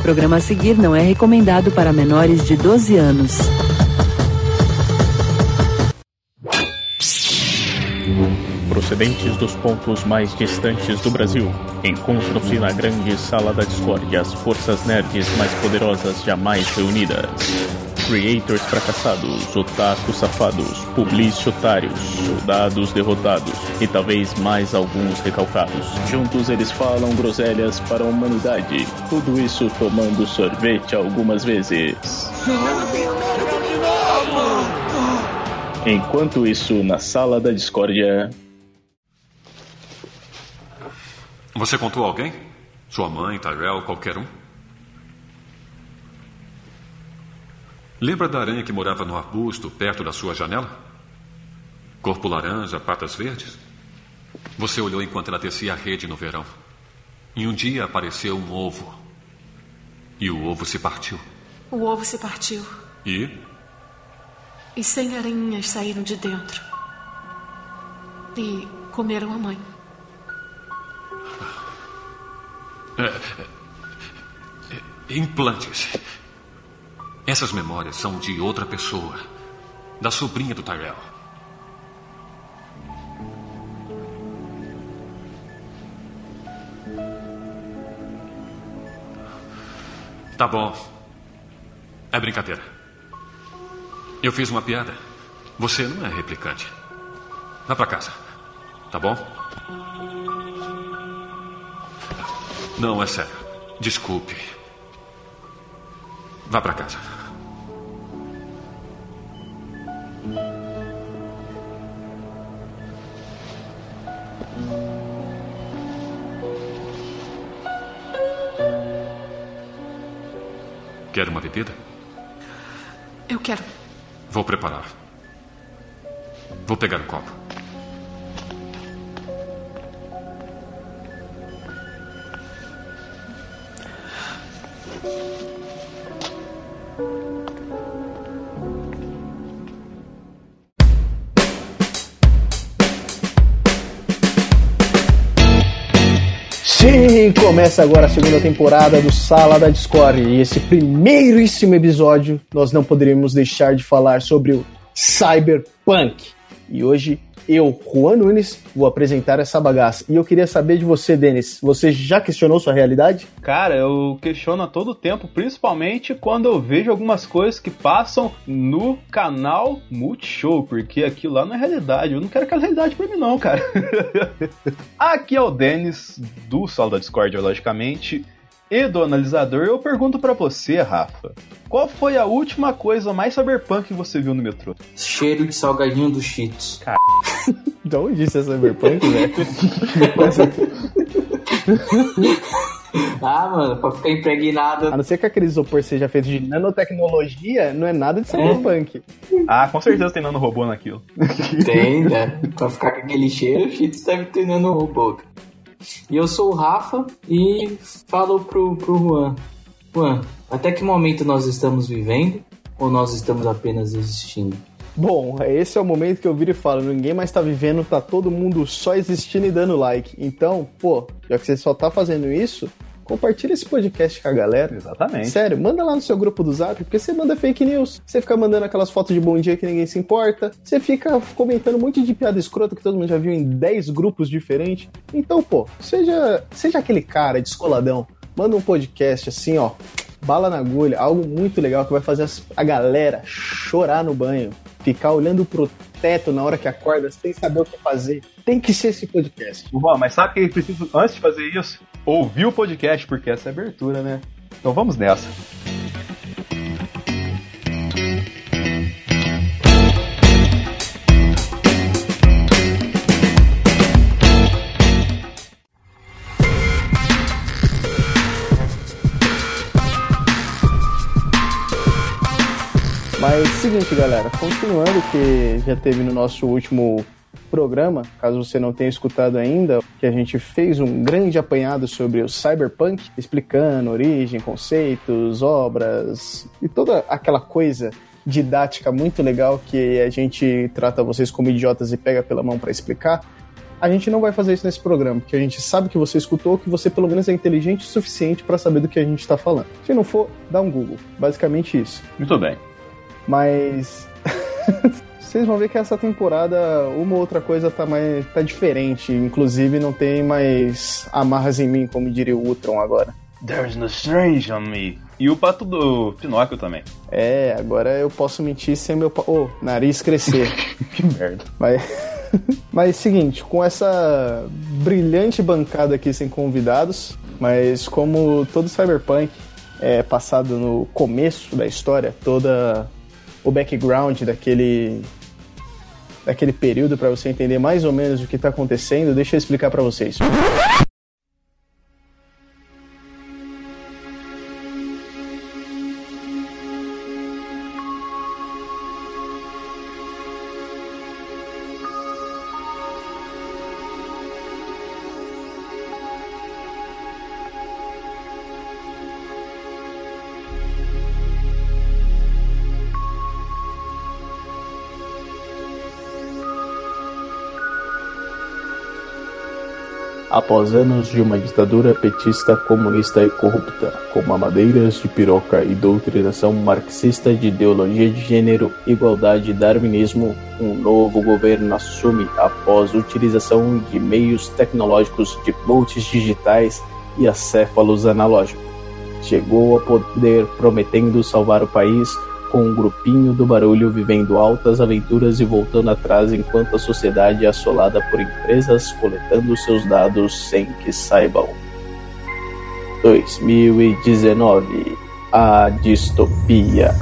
programa a seguir não é recomendado para menores de 12 anos. Procedentes dos pontos mais distantes do Brasil, encontram-se na grande sala da discórdia as forças nerds mais poderosas jamais reunidas. Creators fracassados, otakus safados, publici otários, soldados derrotados e talvez mais alguns recalcados. Juntos eles falam groselhas para a humanidade. Tudo isso tomando sorvete algumas vezes. Enquanto isso, na sala da discórdia. Você contou alguém? Sua mãe, Tyrell, qualquer um? Lembra da aranha que morava no arbusto perto da sua janela? Corpo laranja, patas verdes? Você olhou enquanto ela descia a rede no verão. E um dia apareceu um ovo. E o ovo se partiu. O ovo se partiu. E? E cem aranhas saíram de dentro. E comeram a mãe. É, é, é, implantes. Essas memórias são de outra pessoa, da sobrinha do Tyrell. Tá bom. É brincadeira. Eu fiz uma piada. Você não é replicante. Vá para casa. Tá bom? Não, é sério. Desculpe. Vá para casa. Quer uma bebida? Eu quero. Vou preparar. Vou pegar um copo. Sim, começa agora a segunda temporada do Sala da Discord. E esse primeiríssimo episódio nós não poderíamos deixar de falar sobre o Cyberpunk. E hoje eu, Juan Nunes, vou apresentar essa bagaça. E eu queria saber de você, Denis, você já questionou sua realidade? Cara, eu questiono a todo tempo, principalmente quando eu vejo algumas coisas que passam no canal Multishow, porque aquilo lá não é realidade. Eu não quero aquela realidade pra mim, não, cara. Aqui é o Denis, do Sala da Discord, logicamente e do analisador, eu pergunto para você, Rafa, qual foi a última coisa mais cyberpunk que você viu no metrô? Cheiro de salgadinho dos Cheetos. Cara, de onde isso é cyberpunk, velho? ah, mano, pra ficar impregnado. A não ser que aquele isopor seja feito de nanotecnologia, não é nada de cyberpunk. É. Ah, com certeza tem nanorobô naquilo. Tem, né? Pra ficar com aquele cheiro, o Cheetos deve ter nanorobô. E eu sou o Rafa e falo pro, pro Juan. Juan, até que momento nós estamos vivendo ou nós estamos apenas existindo? Bom, esse é o momento que eu viro e falo, ninguém mais tá vivendo, tá todo mundo só existindo e dando like. Então, pô, já que você só tá fazendo isso, compartilha esse podcast com a galera. Exatamente. Sério, manda lá no seu grupo do Zap, porque você manda fake news. Você fica mandando aquelas fotos de bom dia que ninguém se importa. Você fica comentando um monte de piada escrota que todo mundo já viu em 10 grupos diferentes. Então, pô, seja, seja aquele cara descoladão. Manda um podcast assim, ó, bala na agulha, algo muito legal que vai fazer a galera chorar no banho, ficar olhando pro teto na hora que acorda sem saber o que fazer. Tem que ser esse podcast. Bom, mas sabe que preciso, antes de fazer isso, ouvir o podcast, porque essa é abertura, né? Então vamos nessa. Mas seguinte, galera, continuando que já teve no nosso último programa, caso você não tenha escutado ainda, que a gente fez um grande apanhado sobre o cyberpunk, explicando origem, conceitos, obras e toda aquela coisa didática muito legal que a gente trata vocês como idiotas e pega pela mão para explicar. A gente não vai fazer isso nesse programa, porque a gente sabe que você escutou, que você pelo menos é inteligente o suficiente para saber do que a gente tá falando. Se não for, dá um Google. Basicamente isso. Muito bem. Mas. Vocês vão ver que essa temporada uma ou outra coisa tá, mais, tá diferente. Inclusive não tem mais amarras em mim, como diria o Ultron agora. There's no strange on me. E o pato do Pinóquio também. É, agora eu posso mentir sem meu pa- oh, nariz crescer. que merda. Mas, mas seguinte, com essa brilhante bancada aqui sem convidados, mas como todo cyberpunk é passado no começo da história, toda o background daquele daquele período para você entender mais ou menos o que tá acontecendo, deixa eu explicar para vocês. Após anos de uma ditadura petista, comunista e corrupta, com mamadeiras de piroca e doutrinação marxista de ideologia de gênero, igualdade e darwinismo, um novo governo assume após utilização de meios tecnológicos de bolts digitais e acéfalos analógicos. Chegou ao poder prometendo salvar o país com um grupinho do barulho vivendo altas aventuras e voltando atrás enquanto a sociedade é assolada por empresas coletando seus dados sem que saibam. 2019 A Distopia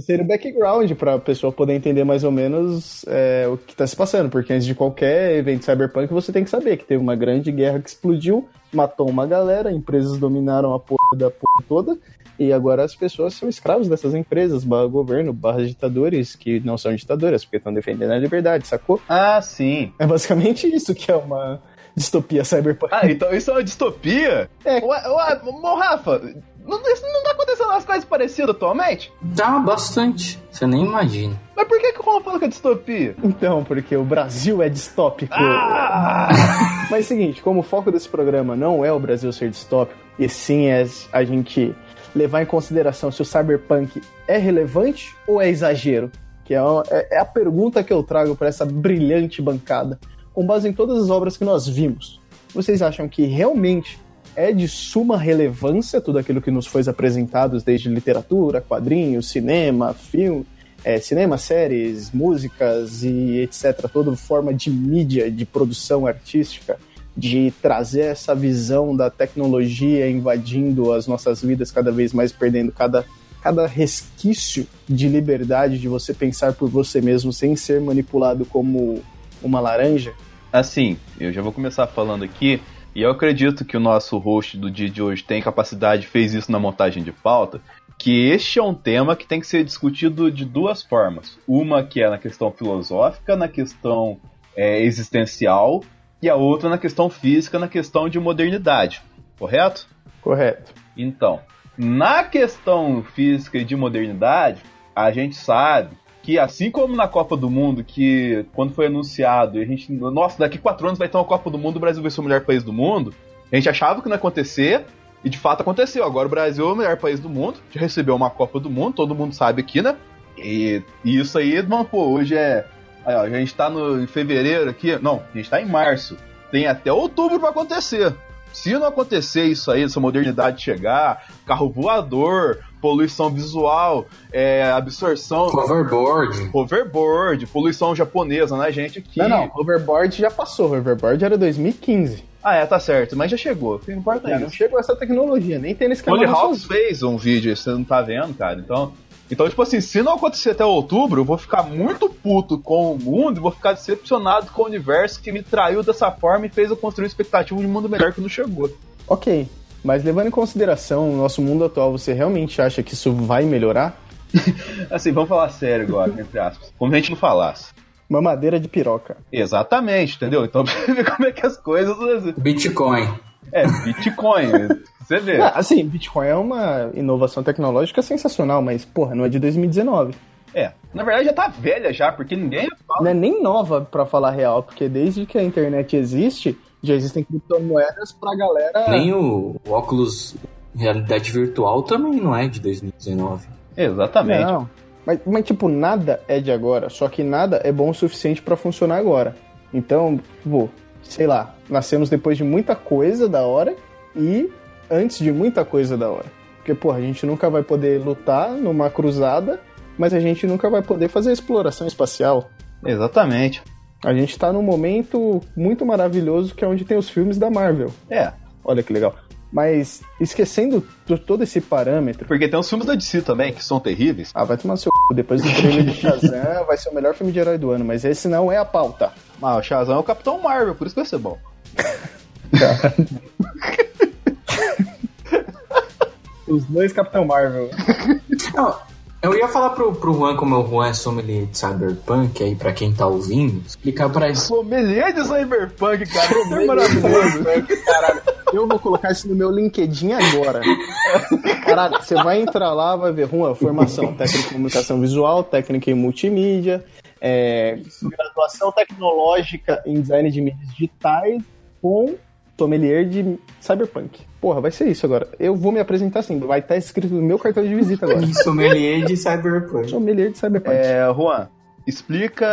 seria o background para a pessoa poder entender mais ou menos é, o que está se passando, porque antes de qualquer evento cyberpunk você tem que saber que teve uma grande guerra que explodiu, matou uma galera, empresas dominaram a porra da porra toda, e agora as pessoas são escravos dessas empresas, barra governo, barra ditadores, que não são ditadoras, porque estão defendendo a liberdade, sacou? Ah, sim. É basicamente isso que é uma distopia cyberpunk. Ah, então isso é uma distopia? É. Ué, ué, Rafa, não, isso não tá acontecendo umas coisas parecidas atualmente? Dá bastante. Você nem imagina. Mas por que que o Juan falou que é distopia? Então, porque o Brasil é distópico. Ah! Mas é o seguinte, como o foco desse programa não é o Brasil ser distópico, e sim é a gente levar em consideração se o cyberpunk é relevante ou é exagero, que é, uma- é- é a pergunta que eu trago para essa brilhante bancada, com base em todas as obras que nós vimos. Vocês acham que realmente é de suma relevância tudo aquilo que nos foi apresentado, desde literatura, quadrinhos, cinema, filme, é, cinema, séries, músicas e etc. Toda forma de mídia, de produção artística, de trazer essa visão da tecnologia invadindo as nossas vidas cada vez mais, perdendo cada, cada resquício de liberdade de você pensar por você mesmo sem ser manipulado como uma laranja. Assim, eu já vou começar falando aqui, e eu acredito que o nosso host do dia de hoje tem capacidade, fez isso na montagem de pauta, que este é um tema que tem que ser discutido de duas formas. Uma que é na questão filosófica, na questão é, existencial, e a outra na questão física, na questão de modernidade. Correto? Correto. Então, na questão física e de modernidade, a gente sabe que assim como na Copa do Mundo, que quando foi anunciado, a gente, nossa, daqui quatro anos vai ter uma Copa do Mundo, o Brasil vai ser o melhor país do mundo, a gente achava que não ia acontecer, e de fato aconteceu. Agora o Brasil é o melhor país do mundo, já recebeu uma Copa do Mundo, todo mundo sabe aqui, né? E, e isso aí, mano, pô, hoje é. Aí, ó, a gente tá no, em fevereiro aqui, não, a gente tá em março. Tem até outubro pra acontecer. Se não acontecer isso aí, essa modernidade chegar, carro voador, poluição visual, é, absorção, Hoverboard. hoverboard, poluição japonesa, né, gente? Aqui. Não, não, hoverboard já passou, hoverboard era 2015. Ah, é, tá certo, mas já chegou. O que importa é não isso. chegou essa tecnologia, nem tem nesse canal. Tony Hawks fez um vídeo, você não tá vendo, cara. Então, então, tipo assim, se não acontecer até outubro, eu vou ficar muito puto com o mundo e vou ficar decepcionado com o universo que me traiu dessa forma e fez eu construir expectativa de um mundo melhor que não chegou. Ok, mas levando em consideração o nosso mundo atual, você realmente acha que isso vai melhorar? Assim, vamos falar sério agora, entre aspas. Como se a gente não falasse. Mamadeira de piroca. Exatamente, entendeu? Então, ver como é que as coisas. Bitcoin. É, Bitcoin. Você vê. Ah, assim, Bitcoin é uma inovação tecnológica sensacional, mas, porra, não é de 2019. É, na verdade já tá velha já, porque ninguém fala. Não é nem nova, pra falar real, porque desde que a internet existe, já existem criptomoedas pra galera... Nem o, o óculos realidade virtual também não é de 2019. Exatamente. Não, mas, mas, tipo, nada é de agora, só que nada é bom o suficiente pra funcionar agora. Então, tipo, sei lá, nascemos depois de muita coisa da hora e antes de muita coisa da hora. Porque, pô, a gente nunca vai poder lutar numa cruzada, mas a gente nunca vai poder fazer exploração espacial. Exatamente. A gente tá num momento muito maravilhoso que é onde tem os filmes da Marvel. É. Olha que legal. Mas esquecendo todo esse parâmetro. Porque tem os filmes da DC também, que são terríveis. Ah, vai tomar seu c... Depois do trailer de Shazam, vai ser o melhor filme de herói do ano, mas esse não é a pauta. Ah, o Shazam é o Capitão Marvel, por isso que vai ser bom. Os dois Capitão Marvel. Não, eu ia falar pro, pro Juan, como o Juan é sommelier de Cyberpunk, aí pra quem tá ouvindo, explicar pra ele. Sommelier de Cyberpunk, cara. Isso é maravilhoso. Caralho, eu vou colocar isso no meu LinkedIn agora. Caralho, você vai entrar lá, vai ver, Juan, formação, técnica em comunicação visual, técnica em multimídia, é, graduação tecnológica em design de mídias digitais com sommelier de cyberpunk. Porra, vai ser isso agora. Eu vou me apresentar assim, vai estar escrito no meu cartão de visita agora. E sommelier de Cyberpunk. Sommelier de cyberpunk. É, Juan, explica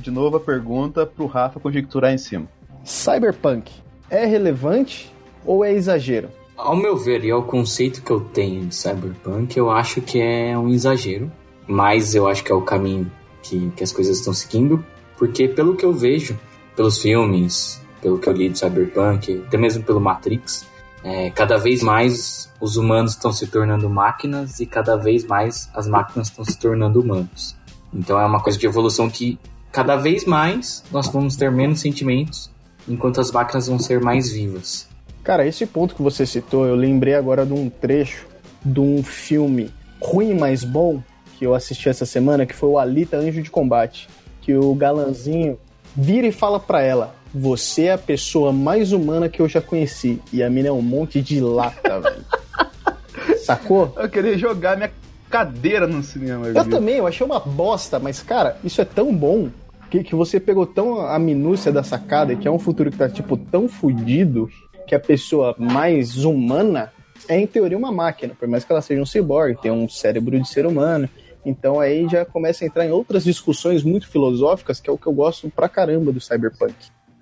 de novo a pergunta pro Rafa conjecturar em cima. Cyberpunk é relevante ou é exagero? Ao meu ver, e ao conceito que eu tenho de Cyberpunk, eu acho que é um exagero. Mas eu acho que é o caminho que, que as coisas estão seguindo. Porque pelo que eu vejo, pelos filmes, pelo que eu li de Cyberpunk, até mesmo pelo Matrix, é, cada vez mais os humanos estão se tornando máquinas e cada vez mais as máquinas estão se tornando humanos. Então é uma coisa de evolução que cada vez mais nós vamos ter menos sentimentos, enquanto as máquinas vão ser mais vivas. Cara, esse ponto que você citou, eu lembrei agora de um trecho de um filme ruim, mas bom, que eu assisti essa semana, que foi o Alita Anjo de Combate. Que o galanzinho vira e fala pra ela: Você é a pessoa mais humana que eu já conheci. E a mina é um monte de lata, velho. Sacou? Eu queria jogar minha cadeira no cinema. Eu viu? também, eu achei uma bosta, mas, cara, isso é tão bom que, que você pegou tão a minúcia da sacada, que é um futuro que tá, tipo, tão fudido que a pessoa mais humana é, em teoria, uma máquina, por mais que ela seja um cyborg, tem um cérebro de ser humano. Então aí já começa a entrar em outras discussões muito filosóficas, que é o que eu gosto pra caramba do cyberpunk.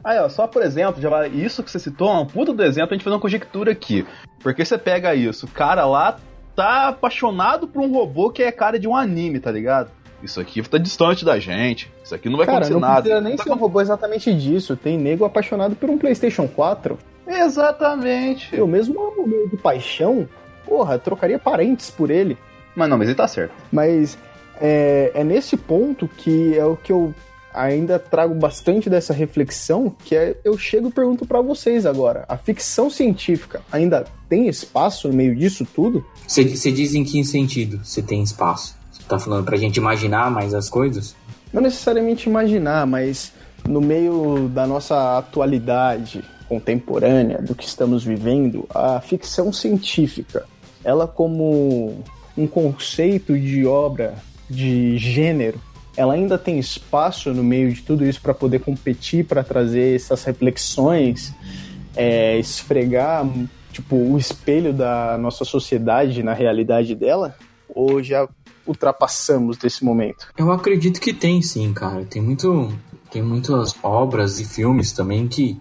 Aí, ó, só por exemplo, já vai- isso que você citou é um puta do exemplo, a gente fazer uma conjectura aqui. Porque você pega isso, o cara lá tá apaixonado por um robô que é cara de um anime, tá ligado? Isso aqui tá distante da gente. Isso aqui não vai Cara, acontecer não nada. precisa nem Tá ser um robô exatamente disso. Tem nego apaixonado por um PlayStation 4. Exatamente. Eu mesmo amo meio de paixão. Porra, trocaria parentes por ele. Mas não, mas ele tá certo. Mas é, é nesse ponto que é o que eu ainda trago bastante dessa reflexão, que é eu chego e pergunto pra vocês agora. A ficção científica ainda tem espaço no meio disso tudo? Você você diz em que sentido você tem espaço? Você tá falando pra gente imaginar mais as coisas? Não necessariamente imaginar, mas no meio da nossa atualidade contemporânea, do que estamos vivendo, a ficção científica, ela como um conceito de obra de gênero, ela ainda tem espaço no meio de tudo isso para poder competir, para trazer essas reflexões, é, esfregar tipo o espelho da nossa sociedade na realidade dela? Ou já ultrapassamos desse momento? Eu acredito que tem sim, cara. Tem muito, tem muitas obras e filmes também que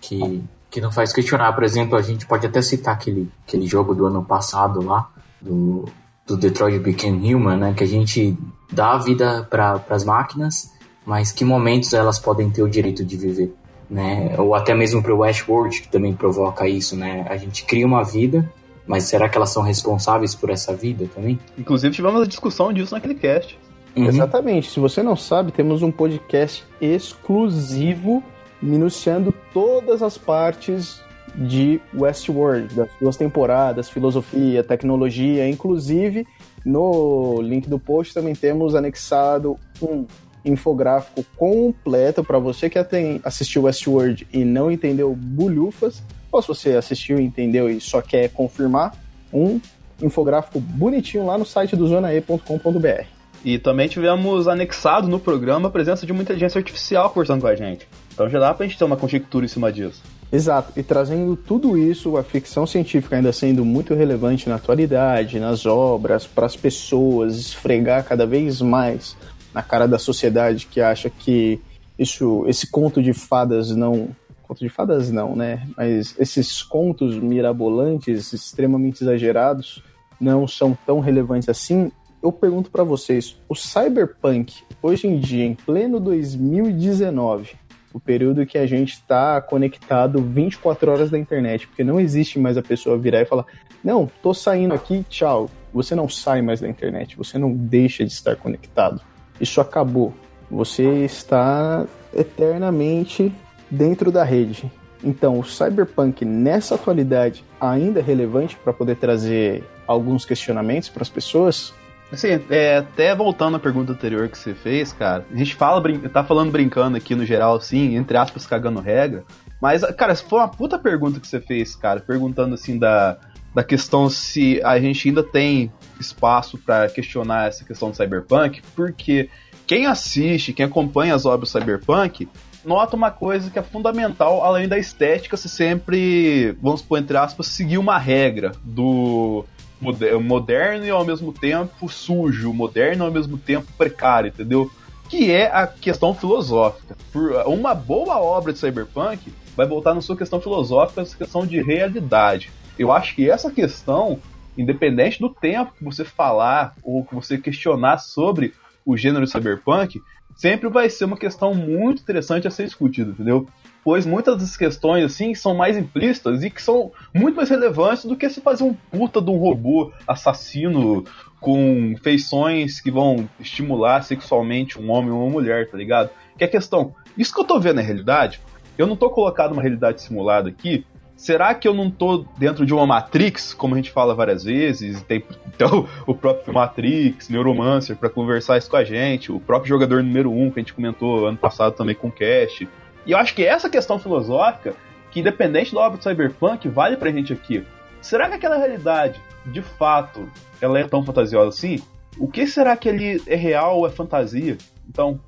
que que não faz questionar. Por exemplo, a gente pode até citar aquele aquele jogo do ano passado lá do do Detroit Become Human, né? Que a gente dá a vida para as máquinas, mas que momentos elas podem ter o direito de viver, né? Ou até mesmo para o Westworld que também provoca isso, né? A gente cria uma vida, mas será que elas são responsáveis por essa vida também? Inclusive tivemos a discussão disso naquele cast. Uhum. Exatamente. Se você não sabe, temos um podcast exclusivo minuciando todas as partes de Westworld, das duas temporadas, filosofia, tecnologia, inclusive no link do post também temos anexado um infográfico completo para você que assistiu Westworld e não entendeu bulhufas, ou se você assistiu, entendeu e só quer confirmar, um infográfico bonitinho lá no site do zonae.com.br. E também tivemos anexado no programa a presença de uma inteligência artificial conversando com a gente. Então já dá pra gente ter uma conjectura em cima disso. Exato, e trazendo tudo isso, a ficção científica ainda sendo muito relevante na atualidade, nas obras, para as pessoas, esfregar cada vez mais na cara da sociedade que acha que isso, esse conto de fadas não. Conto de fadas não, né? Mas esses contos mirabolantes, extremamente exagerados, não são tão relevantes assim. Eu pergunto para vocês, o cyberpunk, hoje em dia, em pleno 2019, o período que a gente está conectado 24 horas da internet, porque não existe mais a pessoa virar e falar: Não, tô saindo aqui, tchau. Você não sai mais da internet, você não deixa de estar conectado. Isso acabou. Você está eternamente dentro da rede. Então, o cyberpunk nessa atualidade ainda é relevante para poder trazer alguns questionamentos para as pessoas? Assim, é, até voltando à pergunta anterior que você fez, cara, a gente fala, tá falando brincando aqui no geral, assim, entre aspas, cagando regra, mas, cara, foi uma puta pergunta que você fez, cara, perguntando, assim, da, da questão se a gente ainda tem espaço para questionar essa questão do cyberpunk, porque quem assiste, quem acompanha as obras cyberpunk, nota uma coisa que é fundamental, além da estética, se sempre, vamos pôr entre aspas, seguir uma regra do moderno e ao mesmo tempo sujo, moderno e ao mesmo tempo precário, entendeu? Que é a questão filosófica. Por uma boa obra de cyberpunk vai voltar na sua questão filosófica, essa questão de realidade. Eu acho que essa questão, independente do tempo que você falar ou que você questionar sobre o gênero cyberpunk, sempre vai ser uma questão muito interessante a ser discutida, entendeu? Pois muitas das questões assim são mais implícitas e que são muito mais relevantes do que se fazer um puta de um robô assassino com feições que vão estimular sexualmente um homem ou uma mulher, tá ligado? Que é a questão, isso que eu tô vendo na realidade, eu não tô colocado numa realidade simulada aqui, será que eu não tô dentro de uma Matrix, como a gente fala várias vezes? Tem então, o próprio Matrix, Neuromancer, para conversar isso com a gente, o próprio jogador número 1 um, que a gente comentou ano passado também com o Cash. E eu acho que essa questão filosófica, que independente da obra do Cyberpunk, vale pra gente aqui. Será que aquela realidade, de fato, ela é tão fantasiosa assim? O que será que ele é real ou é fantasia? Então,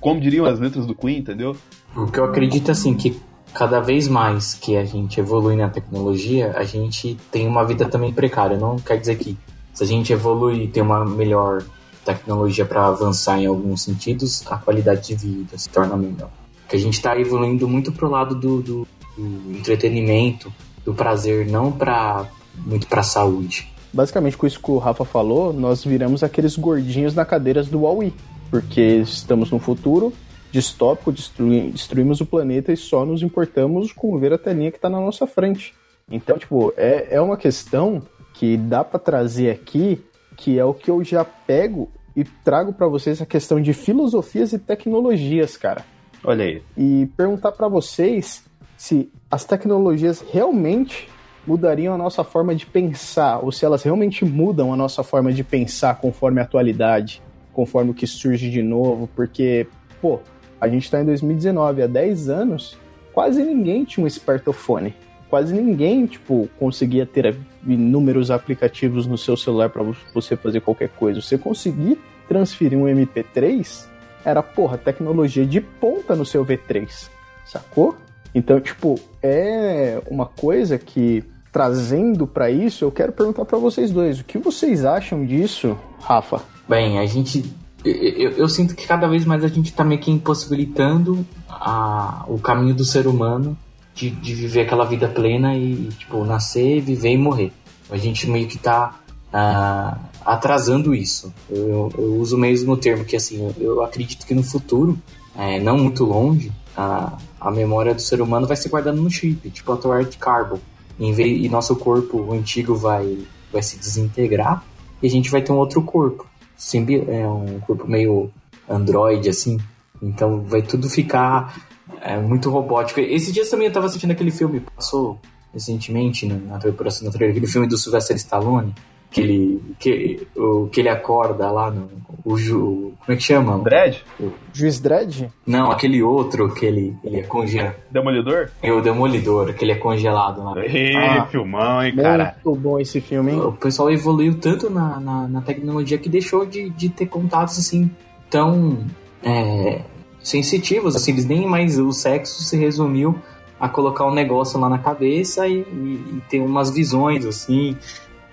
como diriam as letras do Queen, entendeu? O que eu acredito assim que cada vez mais que a gente evolui na tecnologia, a gente tem uma vida também precária. Não quer dizer que se a gente evolui e tem uma melhor tecnologia para avançar em alguns sentidos, a qualidade de vida se torna melhor que a gente está evoluindo muito pro lado do, do, do entretenimento, do prazer, não para muito para saúde. Basicamente, com isso que o Rafa falou, nós viramos aqueles gordinhos na cadeiras do Huawei, porque estamos num futuro distópico, destrui, destruímos o planeta e só nos importamos com ver a telinha que está na nossa frente. Então, tipo, é, é uma questão que dá para trazer aqui, que é o que eu já pego e trago para vocês a questão de filosofias e tecnologias, cara. Olha aí. E perguntar para vocês se as tecnologias realmente mudariam a nossa forma de pensar, ou se elas realmente mudam a nossa forma de pensar conforme a atualidade, conforme o que surge de novo, porque, pô, a gente está em 2019, há 10 anos, quase ninguém tinha um smartphone. Quase ninguém, tipo, conseguia ter inúmeros aplicativos no seu celular para você fazer qualquer coisa. Você conseguir transferir um MP3 era, porra, tecnologia de ponta no seu V3, sacou? Então, tipo, é uma coisa que trazendo para isso, eu quero perguntar para vocês dois, o que vocês acham disso, Rafa? Bem, a gente eu, eu, sinto que cada vez mais a gente tá meio que impossibilitando a, o caminho do ser humano de, de viver aquela vida plena e, tipo, nascer, viver e morrer. A gente meio que tá uh, atrasando isso. Eu, eu, uso o mesmo termo que assim, eu, acredito que no futuro, é, não muito longe, a, a memória do ser humano vai ser guardada no chip, tipo a tua de carbo. E nosso corpo antigo vai, vai se desintegrar e a gente vai ter um outro corpo. Simbi, é um corpo meio android, assim. Então vai tudo ficar é, muito robótico. Esses dias também eu tava assistindo aquele filme, passou recentemente na, na, na aquele filme do Sylvester Stallone, que ele, que, o, que ele acorda lá no. O, ju, como é que chama? Dredd? Juiz Dredd? Não, aquele outro que ele, ele é congelado. Demolidor? É o Demolidor, que ele é congelado lá. Ih, Ah. filmão, hein, cara. Muito bom esse filme, hein? O pessoal evoluiu tanto na, na, na tecnologia que deixou de, de ter contatos assim tão é, sensitivos. Assim, eles nem mais o sexo se resumiu a colocar um negócio lá na cabeça e, e- e ter umas visões assim.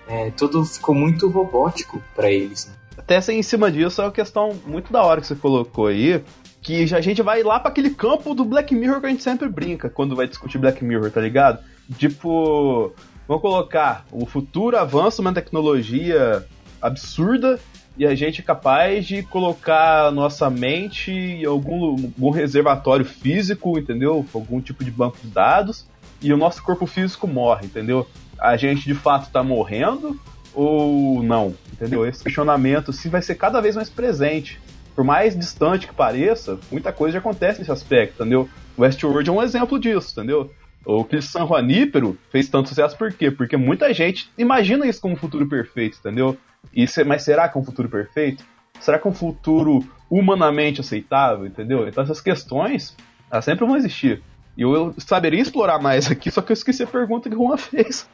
É, tudo ficou muito robótico pra eles. né? Até assim, em cima disso, é uma questão muito da hora que você colocou aí. Que já, a gente vai lá para aquele campo do Black Mirror que a gente sempre brinca quando vai discutir Black Mirror, tá ligado? Tipo, vamos colocar o futuro avança uma tecnologia absurda e a gente é capaz de colocar nossa mente em algum, algum reservatório físico, entendeu? Algum tipo de banco de dados e o nosso corpo físico morre, entendeu? A gente de fato tá morrendo ou não, entendeu? Esse questionamento assim, vai ser cada vez mais presente. Por mais distante que pareça, muita coisa já acontece nesse aspecto, entendeu? Westworld é um exemplo disso, entendeu? O que San Juanípero fez tanto sucesso por quê? Porque muita gente imagina isso como um futuro perfeito, entendeu? E se- mas será que é um futuro perfeito? Será que é um futuro humanamente aceitável, entendeu? Então essas questões, elas sempre vão existir. E eu, saberia explorar mais aqui, só que eu esqueci a pergunta que o Juan fez.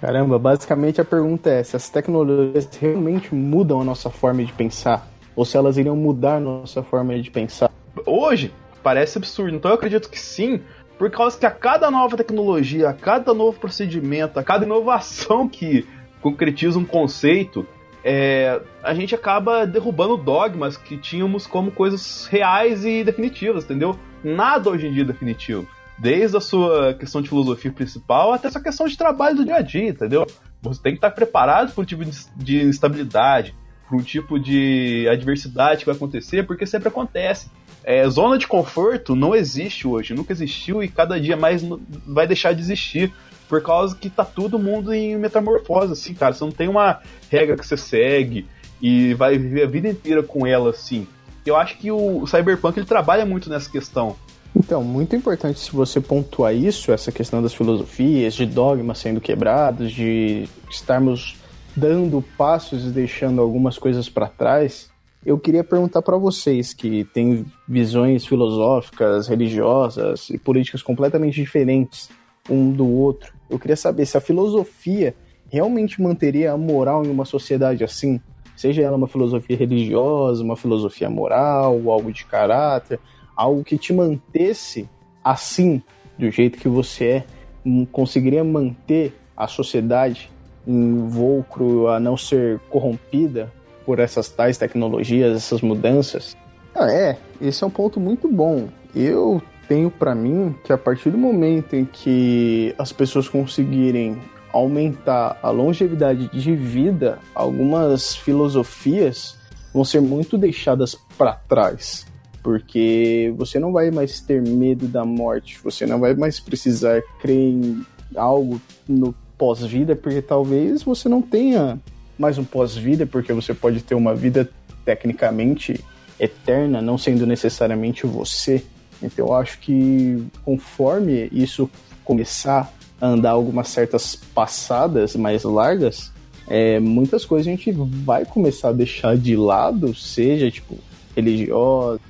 Caramba, basicamente a pergunta é se as tecnologias realmente mudam a nossa forma de pensar ou se elas iriam mudar a nossa forma de pensar. Hoje, parece absurdo. Então eu acredito que sim, por causa que a cada nova tecnologia, a cada novo procedimento, a cada inovação que concretiza um conceito, é, a gente acaba derrubando dogmas que tínhamos como coisas reais e definitivas, entendeu? Nada hoje em dia é definitivo. Desde a sua questão de filosofia principal até a sua questão de trabalho do dia a dia, entendeu? Você tem que estar preparado para um tipo de, de instabilidade, para um tipo de adversidade que vai acontecer, porque sempre acontece. É, zona de conforto não existe hoje, nunca existiu e cada dia mais vai deixar de existir. Por causa que tá todo mundo em metamorfose, assim, cara. Você não tem uma regra que você segue e vai viver a vida inteira com ela, assim. Eu acho que o, Cyberpunk ele trabalha muito nessa questão. Então, muito importante se você pontuar isso, essa questão das filosofias, de dogmas sendo quebrados, de estarmos dando passos e deixando algumas coisas para trás. Eu queria perguntar para vocês que têm visões filosóficas, religiosas e políticas completamente diferentes um do outro. Eu queria saber se a filosofia realmente manteria a moral em uma sociedade assim, seja ela uma filosofia religiosa, uma filosofia moral, algo de caráter, algo que te mantesse assim, do jeito que você é, hum, conseguiria manter a sociedade invólucro a não ser corrompida por essas tais tecnologias, essas mudanças? Ah, é, esse é um ponto muito bom. Eu tenho para mim que a partir do momento em que as pessoas conseguirem aumentar a longevidade de vida, algumas filosofias vão ser muito deixadas para trás, porque você não vai mais ter medo da morte, você não vai mais precisar crer em algo no pós-vida, porque talvez você não tenha mais um pós-vida, porque você pode ter uma vida tecnicamente eterna, não sendo necessariamente você. Então eu acho que conforme isso começar a andar algumas certas passadas mais largas, é, muitas coisas a gente vai começar a deixar de lado, seja tipo religiosa,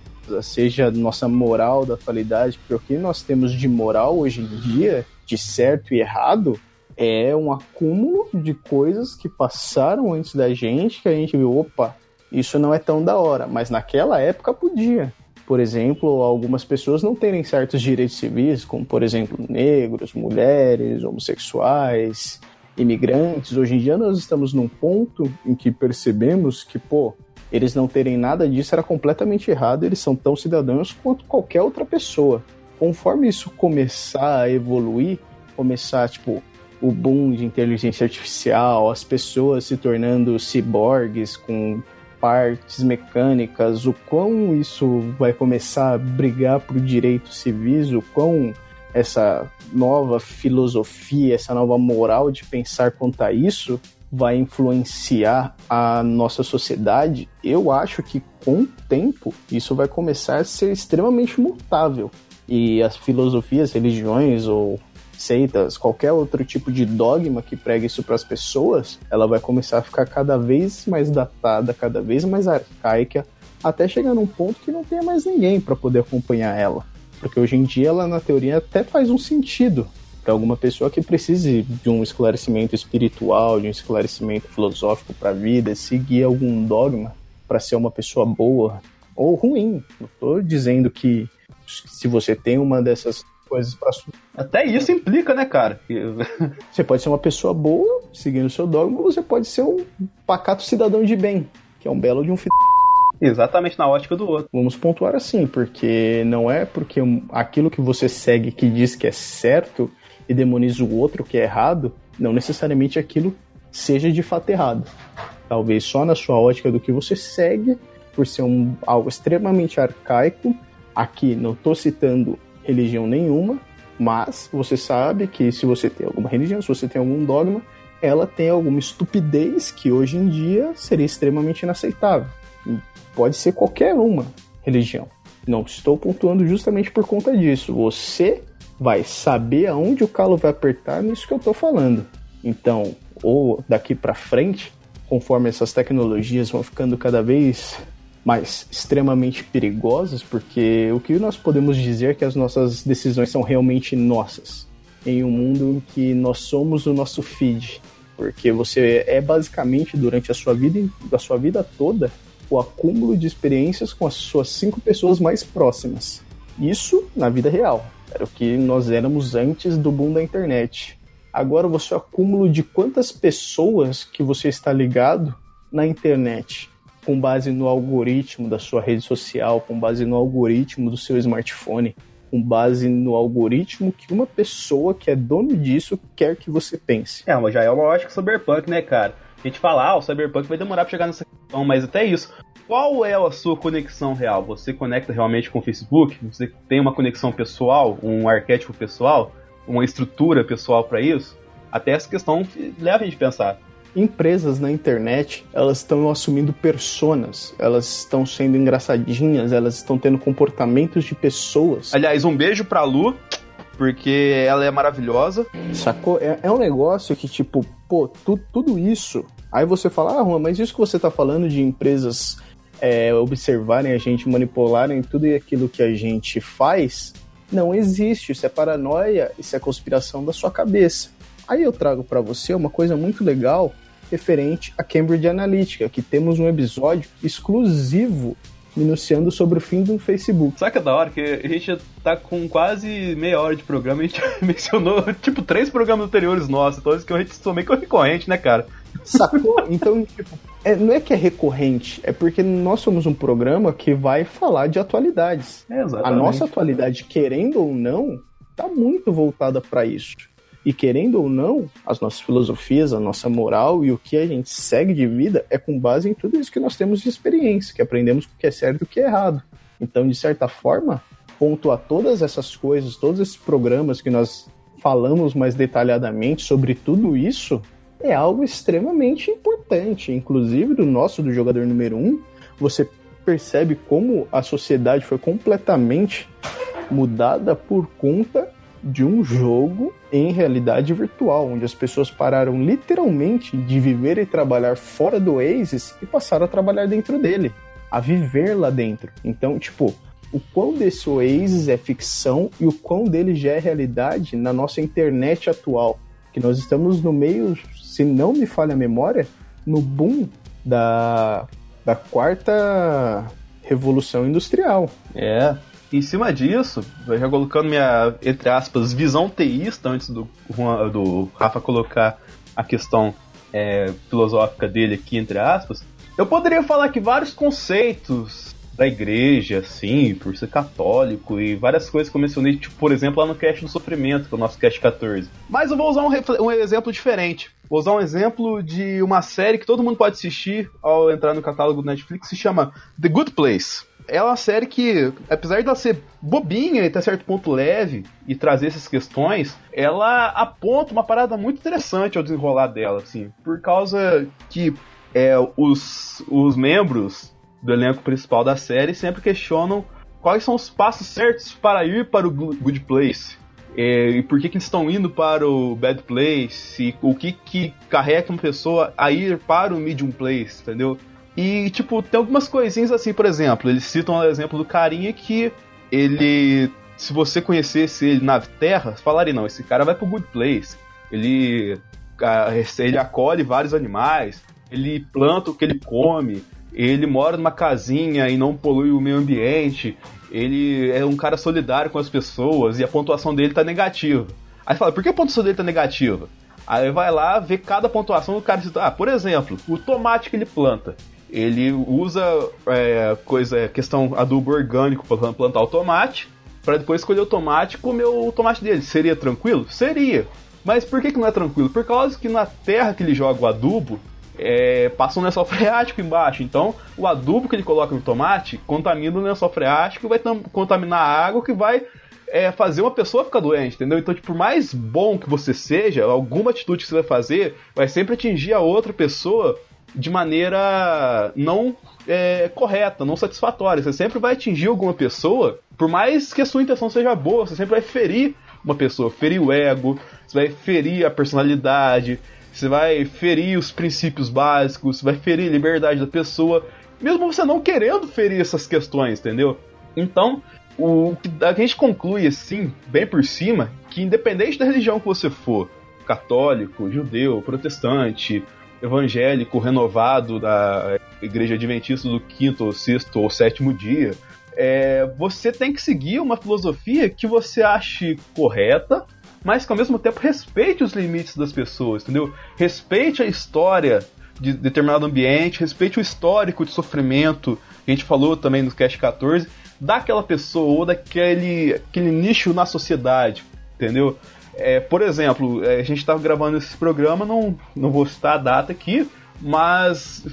seja nossa moral da atualidade, porque o que nós temos de moral hoje em dia, de certo e errado, é um acúmulo de coisas que passaram antes da gente, que a gente viu, opa, isso não é tão da hora, mas naquela época podia. Por exemplo, algumas pessoas não terem certos direitos civis, como por exemplo negros, mulheres, homossexuais, imigrantes. Hoje em dia nós estamos num ponto em que percebemos que, pô, eles não terem nada disso era completamente errado, eles são tão cidadãos quanto qualquer outra pessoa. Conforme isso começar a evoluir, começar, tipo, o boom de inteligência artificial, as pessoas se tornando ciborgues com partes mecânicas, o quão isso vai começar a brigar por direitos civis, o quão essa nova filosofia, essa nova moral de pensar quanto a isso vai influenciar a nossa sociedade, eu acho que com o tempo isso vai começar a ser extremamente mutável. E as filosofias, religiões ou seitas, qualquer outro tipo de dogma que prega isso para as pessoas, ela vai começar a ficar cada vez mais datada, cada vez mais arcaica, até chegar num ponto que não tenha mais ninguém para poder acompanhar ela. Porque hoje em dia ela, na teoria, até faz um sentido para alguma pessoa que precise de um esclarecimento espiritual, de um esclarecimento filosófico para a vida, seguir algum dogma para ser uma pessoa boa ou ruim. Não estou dizendo que se você tem uma dessas coisas para até isso implica, né, cara? você pode ser uma pessoa boa, seguindo o seu dogma, ou você pode ser um pacato cidadão de bem, que é um belo de um Exatamente na ótica do outro. Vamos pontuar assim, porque não é porque aquilo que você segue que diz que é certo e demoniza o outro que é errado, não necessariamente aquilo seja de fato errado. Talvez só na sua ótica do que você segue, por ser um, algo extremamente arcaico. Aqui não estou citando religião nenhuma, mas você sabe que se você tem alguma religião, se você tem algum dogma, ela tem alguma estupidez que hoje em dia seria extremamente inaceitável. Pode ser qualquer uma religião. Não estou pontuando justamente por conta disso. Você vai saber aonde o calo vai apertar nisso que eu estou falando. Então, ou daqui para frente, conforme essas tecnologias vão ficando cada vez mais extremamente perigosas, porque o que nós podemos dizer é que as nossas decisões são realmente nossas, em um mundo em que nós somos o nosso feed, porque você é basicamente durante a sua vida, a sua vida toda, o acúmulo de experiências com as suas cinco pessoas mais próximas. Isso na vida real. Era o que nós éramos antes do boom da internet. Agora você é o acúmulo de quantas pessoas que você está ligado na internet com base no algoritmo da sua rede social, com base no algoritmo do seu smartphone, com base no algoritmo que uma pessoa que é dono disso quer que você pense. É, mas já é uma lógica cyberpunk, né, cara? A gente fala, ah, o cyberpunk vai demorar pra chegar nessa questão, mas até isso. Qual é a sua conexão real? Você conecta realmente com o Facebook? Você tem uma conexão pessoal, um arquétipo pessoal, uma estrutura pessoal para isso? Até essa questão leva a gente a pensar empresas na internet elas estão assumindo personas, elas estão sendo engraçadinhas, elas estão tendo comportamentos de pessoas. Aliás, um beijo pra Lu, porque ela é maravilhosa. Sacou? É, é um negócio que, tipo, pô, tu, tudo isso. Aí você fala, ah, Juan, mas isso que você tá falando de empresas é, observarem a gente, manipularem tudo e aquilo que a gente faz, não existe. Isso é paranoia, isso é conspiração da sua cabeça. Aí eu trago para você uma coisa muito legal referente a Cambridge Analytica, que temos um episódio exclusivo minuciando sobre o fim do Facebook. Que é da hora? Que a gente tá com quase meia hora de programa e a gente mencionou, tipo, três programas anteriores nossos, então isso que a gente sou meio que recorrente, né, cara? Sacou? Então, tipo, é, não é que é recorrente, é porque nós somos um programa que vai falar de atualidades. É, a nossa atualidade, querendo ou não, tá muito voltada para isso. E querendo ou não, as nossas filosofias, a nossa moral e o que a gente segue de vida é com base em tudo isso que nós temos de experiência, que aprendemos o que é certo e o que é errado. Então, de certa forma, pontuar todas essas coisas, todos esses programas que nós falamos mais detalhadamente sobre tudo isso, é algo extremamente importante. Inclusive, do nosso, do jogador número um, você percebe como a sociedade foi completamente mudada por conta de um jogo em realidade virtual, onde as pessoas pararam literalmente de viver e trabalhar fora do Oasis e passaram a trabalhar dentro dele, a viver lá dentro. Então, tipo, o quão desse Oasis é ficção e o quão dele já é realidade na nossa internet atual. Que nós estamos no meio, se não me falha a memória, no boom da, da quarta revolução industrial. É, em cima disso, já colocando minha, entre aspas, visão teísta, antes do, do Rafa colocar a questão é, filosófica dele aqui, entre aspas, eu poderia falar que vários conceitos da igreja, assim, por ser católico e várias coisas que eu mencionei, tipo, por exemplo, lá no cast do sofrimento, que é o nosso cast 14. Mas eu vou usar um, um exemplo diferente. Vou usar um exemplo de uma série que todo mundo pode assistir ao entrar no catálogo do Netflix, se chama The Good Place é uma série que, apesar de ela ser bobinha e até certo ponto leve e trazer essas questões, ela aponta uma parada muito interessante ao desenrolar dela, assim, por causa que é, os, os membros do elenco principal da série sempre questionam quais são os passos certos para ir para o Good Place. é, e por que, que eles estão indo para o Bad Place, o que que carrega uma pessoa a ir para o Medium Place, entendeu? E, tipo, tem algumas coisinhas assim, por exemplo, eles citam o exemplo do carinha que ele, se você conhecesse ele na Terra, falaria, não, esse cara vai pro Good Place, ele, ele acolhe vários animais, ele planta o que ele come, ele mora numa casinha e não polui o meio ambiente, ele é um cara solidário com as pessoas e a pontuação dele tá negativa. Aí fala, por que a pontuação dele tá negativa? Aí vai lá ver cada pontuação do cara. Ah, por exemplo, o tomate que ele planta. Ele usa é, coisa, questão adubo orgânico para plantar o tomate, para depois escolher o tomate e comer o tomate dele. Seria tranquilo? Seria. Mas por que, que não é tranquilo? Por causa que na terra que ele joga o adubo, é, passa um lençol freático embaixo. Então, o adubo que ele coloca no tomate contamina o lençol freático e vai contaminar a água que vai é, fazer uma pessoa ficar doente, entendeu? Então, tipo, por mais bom que você seja, alguma atitude que você vai fazer vai sempre atingir a outra pessoa de maneira não é, correta, não satisfatória. Você sempre vai atingir alguma pessoa, por mais que a sua intenção seja boa, você sempre vai ferir uma pessoa, ferir o ego, você vai ferir a personalidade, você vai ferir os princípios básicos, você vai ferir a liberdade da pessoa, mesmo você não querendo ferir essas questões, entendeu? Então, o que a gente conclui assim, bem por cima, que independente da religião que você for, católico, judeu, protestante, evangélico, renovado da igreja adventista do quinto, ou sexto ou sétimo dia, é, você tem que seguir uma filosofia que você ache correta, mas que ao mesmo tempo respeite os limites das pessoas, entendeu? Respeite a história de determinado ambiente, respeite o histórico de sofrimento, a gente falou também no Cast 14, daquela pessoa ou daquele aquele nicho na sociedade, entendeu? É, por exemplo, é, a gente estava gravando esse programa, não, não vou citar a data aqui, mas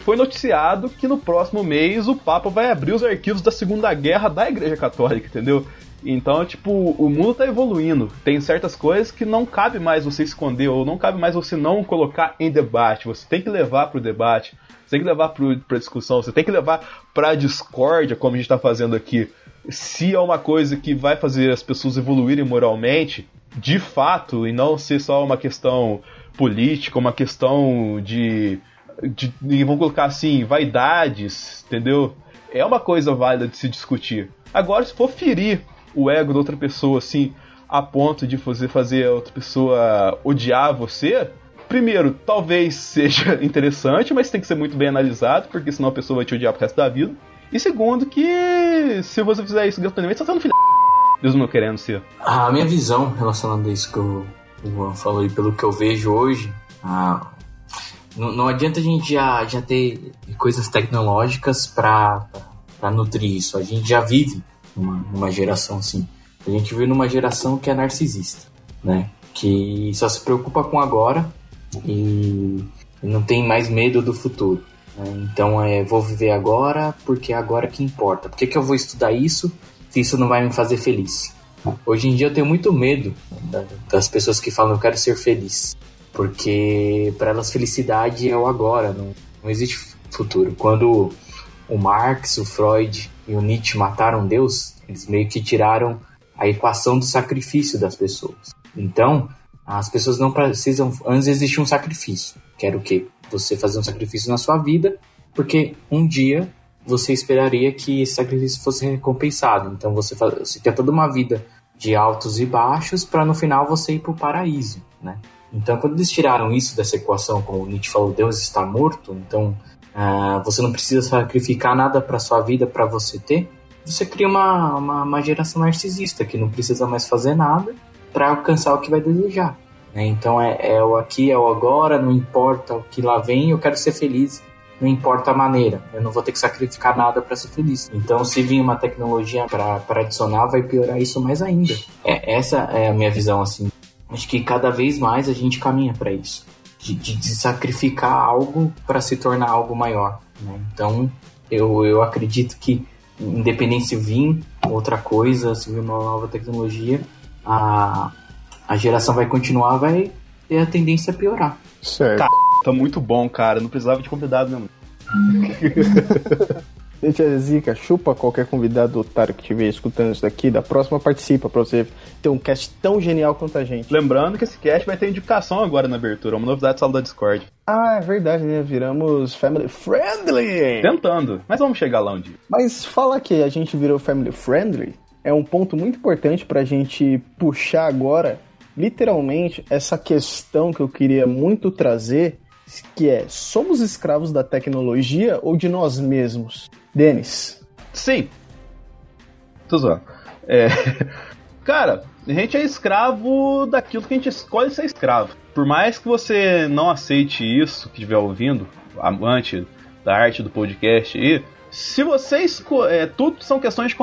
foi noticiado que no próximo mês o Papa vai abrir os arquivos da Segunda Guerra da Igreja Católica, entendeu? Então, tipo, o mundo tá evoluindo. Tem certas coisas que não cabe mais você esconder, ou não cabe mais você não colocar em debate. Você tem que levar pro debate, você tem que levar pro, pra discussão, você tem que levar pra discórdia, como a gente tá fazendo aqui. Se é uma coisa que vai fazer as pessoas evoluírem moralmente, de fato, e não ser só uma questão política, uma questão de. de, vamos colocar assim, vaidades, entendeu? É uma coisa válida de se discutir. Agora, se for ferir o ego da outra pessoa, assim, a ponto de fazer, fazer a outra pessoa odiar você, primeiro, talvez seja interessante, mas tem que ser muito bem analisado, porque senão a pessoa vai te odiar pro resto da vida. E segundo, que se você fizer isso gratuitamente, você tá sendo filho mesmo não querendo ser. A minha visão relacionada a isso que o Juan falou e pelo que eu vejo hoje, ah, não, não, adianta a gente já, já ter coisas tecnológicas para nutrir isso. A gente já vive numa, numa geração assim. A gente vive numa geração que é narcisista, né? Que só se preocupa com agora e, e não tem mais medo do futuro. Né? Então é, vou viver agora porque é agora que importa. Por que, que eu vou estudar isso se isso não vai me fazer feliz? Hoje em dia eu tenho muito medo das pessoas que falam eu quero ser feliz. Porque para elas felicidade é o agora, não, não existe futuro. Quando o Marx, o Freud e o Nietzsche mataram Deus, eles meio que tiraram a equação do sacrifício das pessoas. Então, as pessoas não precisam. Antes existia um sacrifício, que o quê? Você fazer um sacrifício na sua vida, porque um dia você esperaria que esse sacrifício fosse recompensado. Então você, faz, você tem toda uma vida de altos e baixos para no final você ir para o paraíso, né? Então, quando eles tiraram isso dessa equação, como Nietzsche falou, Deus está morto, então uh, você não precisa sacrificar nada para sua vida para você ter, você cria uma, uma, uma, geração narcisista que não precisa mais fazer nada para alcançar o que vai desejar. Né? Então é, é o aqui, é o agora, não importa o que lá vem, eu quero ser feliz, não importa a maneira, eu não vou ter que sacrificar nada para ser feliz. Então, se vir uma tecnologia para adicionar, vai piorar isso mais ainda. É, essa é a minha visão, assim. Acho que cada vez mais a gente caminha para isso. De, de, de, sacrificar algo para se tornar algo maior. Né? Então, eu, eu acredito que independente se vir outra coisa, se vir uma nova tecnologia, a, a geração vai continuar, vai ter a tendência a piorar. Certo. Tá, tá muito bom, cara. Não precisava de convidado mesmo. Deixa a zica, chupa qualquer convidado otário que estiver escutando isso daqui. Da próxima participa pra você ter um cast tão genial quanto a gente. Lembrando que esse cast vai ter indicação agora na abertura, uma novidade da sala da Discord. Ah, é verdade, né? Viramos family friendly. Tentando, mas vamos chegar lá um dia. Mas falar que a gente virou family friendly é um ponto muito importante pra gente puxar agora, literalmente, essa questão que eu queria muito trazer, que é: somos escravos da tecnologia ou de nós mesmos? Denis. Sim. Tô zoando. É... Cara, a gente é escravo daquilo que a gente escolhe ser escravo. Por mais que você não aceite isso, que estiver ouvindo, amante da arte do podcast aí, se você escolhe. É, tudo são questões de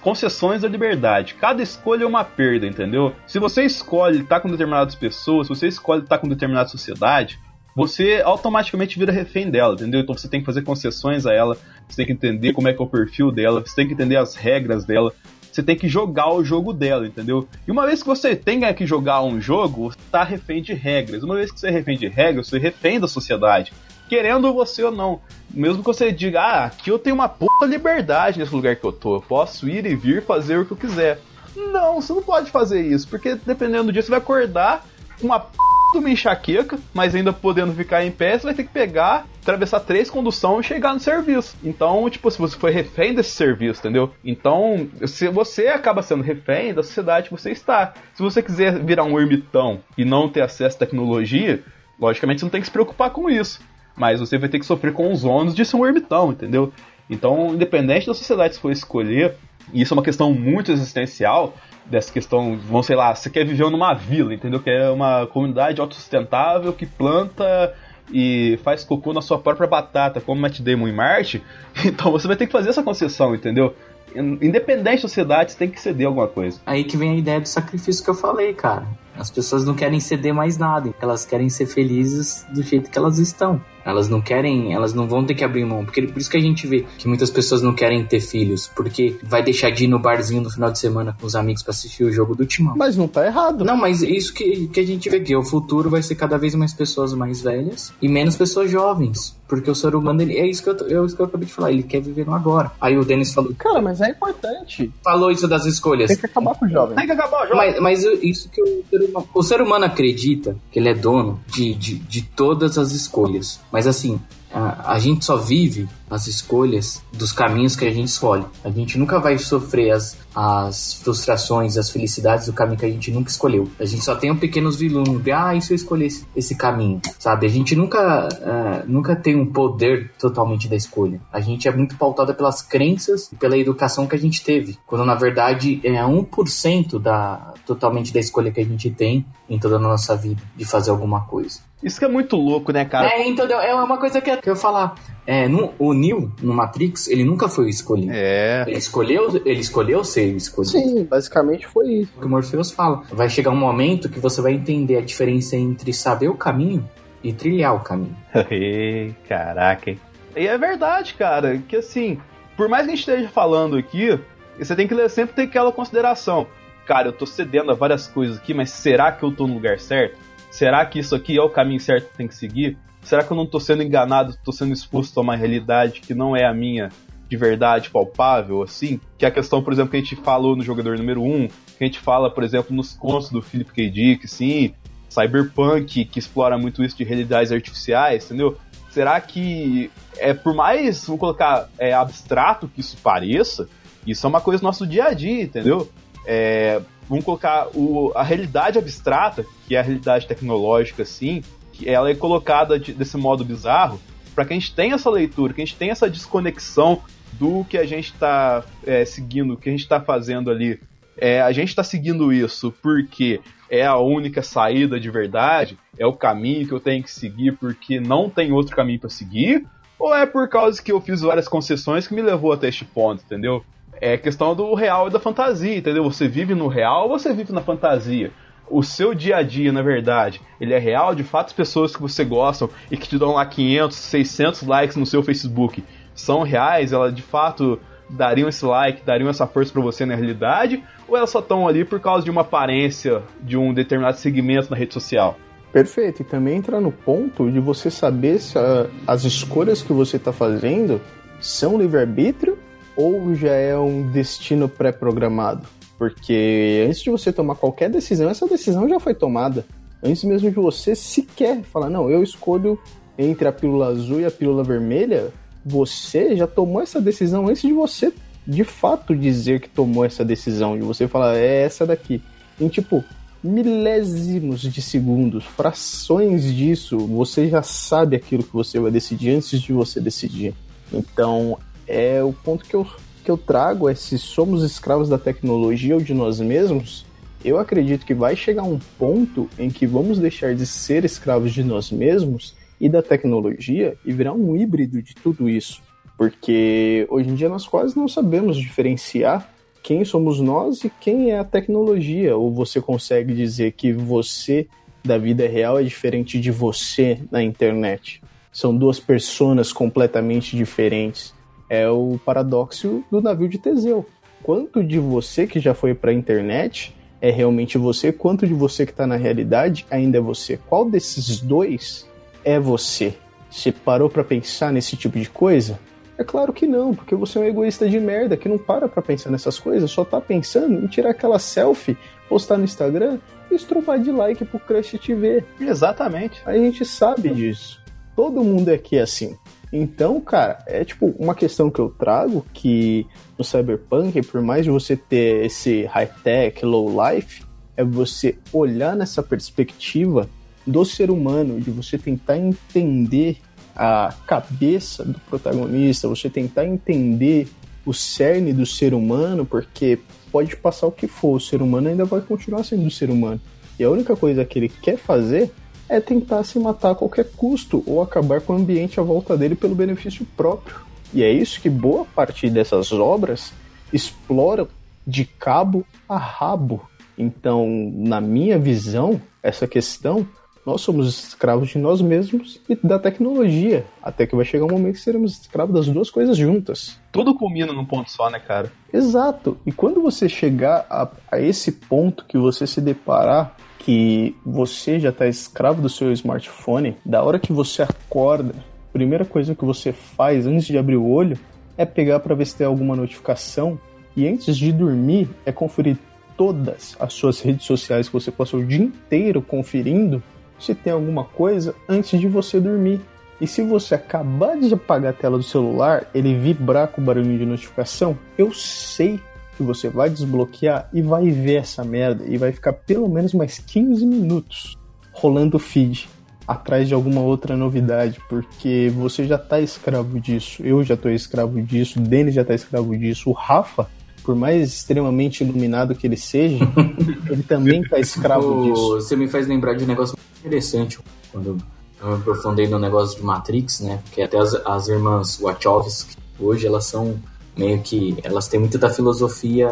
concessões da liberdade. Cada escolha é uma perda, entendeu? Se você escolhe estar com determinadas pessoas, se você escolhe estar com determinada sociedade, você automaticamente vira refém dela, entendeu? Então você tem que fazer concessões a ela, você tem que entender como é que é o perfil dela, você tem que entender as regras dela, você tem que jogar o jogo dela, entendeu? E uma vez que você tenha que jogar um jogo, você tá refém de regras. Uma vez que você é refém de regras, você é refém da sociedade. Querendo você ou não. Mesmo que você diga, ah, aqui eu tenho uma puta liberdade nesse lugar que eu tô. Eu posso ir e vir fazer o que eu quiser. Não, você não pode fazer isso, porque dependendo do dia você vai acordar com uma p uma enxaqueca, mas ainda podendo ficar em pé, você vai ter que pegar, atravessar três condução e chegar no serviço. Então, tipo, se você foi refém desse serviço, entendeu? Então, se você acaba sendo refém da sociedade que você está. Se você quiser virar um ermitão e não ter acesso à tecnologia, logicamente você não tem que se preocupar com isso. Mas você vai ter que sofrer com os ônus de ser um ermitão, entendeu? Então, independente da sociedade que você for escolher, e isso é uma questão muito existencial, dessa questão, vamos sei lá, você quer viver numa vila, entendeu? Que é uma comunidade autossustentável que planta e faz cocô na sua própria batata, como Matt Damon em Marte, então você vai ter que fazer essa concessão, entendeu? Independente da sociedade, você tem que ceder alguma coisa. Aí que vem a ideia do sacrifício que eu falei, cara. As pessoas não querem ceder mais nada, elas querem ser felizes do jeito que elas estão. Elas não querem, elas não vão ter que abrir mão. Porque por isso que a gente vê que muitas pessoas não querem ter filhos. Porque vai deixar de ir no barzinho no final de semana com os amigos para assistir o jogo do Timão. Mas não tá errado. Não, mas isso que, que a gente vê que o futuro vai ser cada vez mais pessoas mais velhas e menos pessoas jovens. Porque o ser humano, ele, é, isso que eu, é isso que eu acabei de falar, ele quer viver no agora. Aí o Denis falou. Cara, mas é importante. Falou isso das escolhas. Tem que acabar com o jovem. Tem que acabar o jovem. Mas, mas isso que o ser, o ser humano acredita que ele é dono de, de, de todas as escolhas. Mas assim, a, a gente só vive as escolhas dos caminhos que a gente escolhe. A gente nunca vai sofrer as, as frustrações, as felicidades do caminho que a gente nunca escolheu. A gente só tem um pequenos vilumes de, ah, e se eu escolher esse, esse caminho, sabe? A gente nunca, uh, nunca tem um poder totalmente da escolha. A gente é muito pautada pelas crenças e pela educação que a gente teve, quando na verdade é 1% da, totalmente da escolha que a gente tem em toda a nossa vida de fazer alguma coisa. Isso que é muito louco, né, cara? É, então é uma coisa que eu, que eu falar. É, no, o Neo, no Matrix, ele nunca foi escolhido. É. Ele escolheu, ele escolheu ser escolhido. Sim, basicamente foi isso. O que o Morpheus fala. Vai chegar um momento que você vai entender a diferença entre saber o caminho e trilhar o caminho. Ei, caraca. E é verdade, cara, que assim, por mais que a gente esteja falando aqui, você tem que sempre ter aquela consideração. Cara, eu tô cedendo a várias coisas aqui, mas será que eu tô no lugar certo? Será que isso aqui é o caminho certo que tem que seguir? Será que eu não estou sendo enganado, estou sendo exposto a uma realidade que não é a minha de verdade palpável, assim? Que é a questão, por exemplo, que a gente falou no jogador número 1, que a gente fala, por exemplo, nos contos do Philip K. Dick, sim, Cyberpunk, que explora muito isso de realidades artificiais, entendeu? Será que, é por mais, vamos colocar, é, abstrato que isso pareça, isso é uma coisa do nosso dia a dia, entendeu? É, vamos colocar o, a realidade abstrata, que é a realidade tecnológica, assim, ela é colocada de, desse modo bizarro, para que a gente tenha essa leitura, que a gente tenha essa desconexão do que a gente está é, seguindo, o que a gente está fazendo ali. É, a gente está seguindo isso porque é a única saída de verdade, é o caminho que eu tenho que seguir porque não tem outro caminho para seguir, ou é por causa que eu fiz várias concessões que me levou até este ponto, entendeu? É questão do real e da fantasia, entendeu? Você vive no real ou você vive na fantasia? O seu dia a dia, na verdade, ele é real? De fato, as pessoas que você gostam e que te dão lá 500, 600 likes no seu Facebook são reais? Elas de fato dariam esse like, dariam essa força para você na realidade? Ou elas só estão ali por causa de uma aparência de um determinado segmento na rede social? Perfeito, e também entra no ponto de você saber se a, as escolhas que você está fazendo são livre-arbítrio ou já é um destino pré-programado? Porque antes de você tomar qualquer decisão, essa decisão já foi tomada. Antes mesmo de você sequer falar, não, eu escolho entre a pílula azul e a pílula vermelha, você já tomou essa decisão antes de você de fato dizer que tomou essa decisão, de você falar, é essa daqui. Em tipo, milésimos de segundos, frações disso, você já sabe aquilo que você vai decidir antes de você decidir. Então, é o ponto que eu, que eu trago é se somos escravos da tecnologia ou de nós mesmos, eu acredito que vai chegar um ponto em que vamos deixar de ser escravos de nós mesmos e da tecnologia e virar um híbrido de tudo isso. Porque hoje em dia nós quase não sabemos diferenciar quem somos nós e quem é a tecnologia. Ou você consegue dizer que você da vida real é diferente de você na internet. São duas personas completamente diferentes. É o paradoxo do navio de Teseu. Quanto de você que já foi para a internet é realmente você, quanto de você que está na realidade ainda é você? Qual desses dois é você? Você parou para pensar nesse tipo de coisa? É claro que não, porque você é um egoísta de merda que não para pra pensar nessas coisas, só tá pensando em tirar aquela selfie, postar no Instagram e estrupar de like pro crush te ver. Exatamente. A gente sabe disso. Todo mundo aqui é assim. Então, cara, é tipo uma questão que eu trago que no Cyberpunk, por mais de você ter esse high-tech, low-life, é você olhar nessa perspectiva do ser humano, de você tentar entender a cabeça do protagonista, você tentar entender o cerne do ser humano, porque pode passar o que for, o ser humano ainda vai continuar sendo o ser humano. E a única coisa que ele quer fazer é tentar se matar a qualquer custo ou acabar com o ambiente à volta dele pelo benefício próprio. E é isso que boa parte dessas obras exploram de cabo a rabo. Então, na minha visão, essa questão nós somos escravos de nós mesmos e da tecnologia. Até que vai chegar um momento que seremos escravos das duas coisas juntas. Tudo culmina num ponto só, né, cara? Exato. E quando você chegar a, a esse ponto que você se deparar que você já está escravo do seu smartphone, da hora que você acorda, a primeira coisa que você faz antes de abrir o olho é pegar para ver se tem alguma notificação e antes de dormir é conferir todas as suas redes sociais que você passou o dia inteiro conferindo se tem alguma coisa antes de você dormir. E se você acabar de apagar a tela do celular, ele vibrar com o barulho de notificação, eu sei que você vai desbloquear e vai ver essa merda e vai ficar pelo menos mais 15 minutos rolando o feed atrás de alguma outra novidade, porque você já tá escravo disso, eu já tô escravo disso, o Denis já tá escravo disso, o Rafa por mais extremamente iluminado que ele seja, ele também tá escravo disso. Você me faz lembrar de um negócio interessante quando eu me aprofundei no negócio de Matrix, né? Porque até as, as irmãs Wachowski, hoje elas são meio que. Elas têm muito da filosofia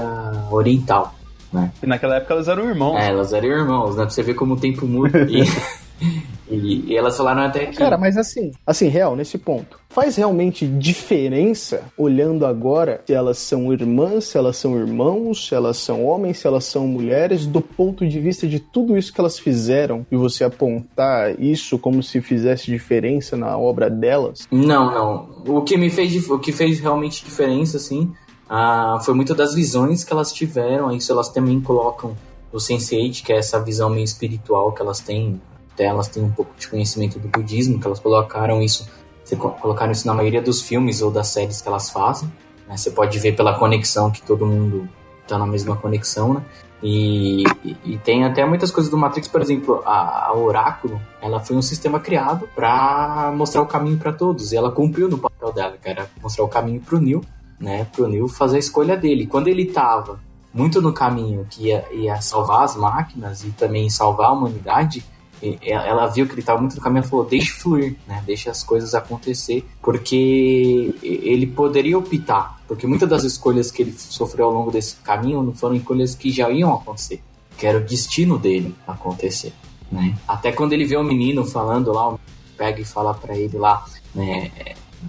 oriental, né? E naquela época elas eram irmãos. É, elas eram irmãos, né? Pra você ver como o tempo muda. E... E, e, elas falaram até que. Cara, mas assim, assim, real, nesse ponto. Faz realmente diferença, olhando agora, se elas são irmãs, se elas são irmãos, se elas são homens, se elas são mulheres, do ponto de vista de tudo isso que elas fizeram, e você apontar isso como se fizesse diferença na obra delas? Não, não. O que me fez, o que fez realmente diferença, assim, ah, foi muito das visões que elas tiveram. Isso elas também colocam o Sense8, que é essa visão meio espiritual que elas têm elas têm um pouco de conhecimento do budismo, que elas colocaram isso, colocaram isso na maioria dos filmes ou das séries que elas fazem. Né? Você pode ver pela conexão que todo mundo está na mesma conexão, né? E, e, e, tem até muitas coisas do Matrix, por exemplo, a, a Oráculo, ela foi um sistema criado para mostrar o caminho para todos, e ela cumpriu no papel dela, que era mostrar o caminho para o Neo, né? Para o Neo fazer a escolha dele. Quando ele estava muito no caminho que ia, ia salvar as máquinas e também salvar a humanidade, ela viu que ele estava muito no caminho e falou: deixe fluir, né? Deixe as coisas acontecer, porque ele poderia optar, porque muitas das escolhas que ele sofreu ao longo desse caminho não foram escolhas que já iam acontecer, que era o destino dele acontecer, né? Até quando ele vê o menino falando lá, pega e fala para ele lá, né?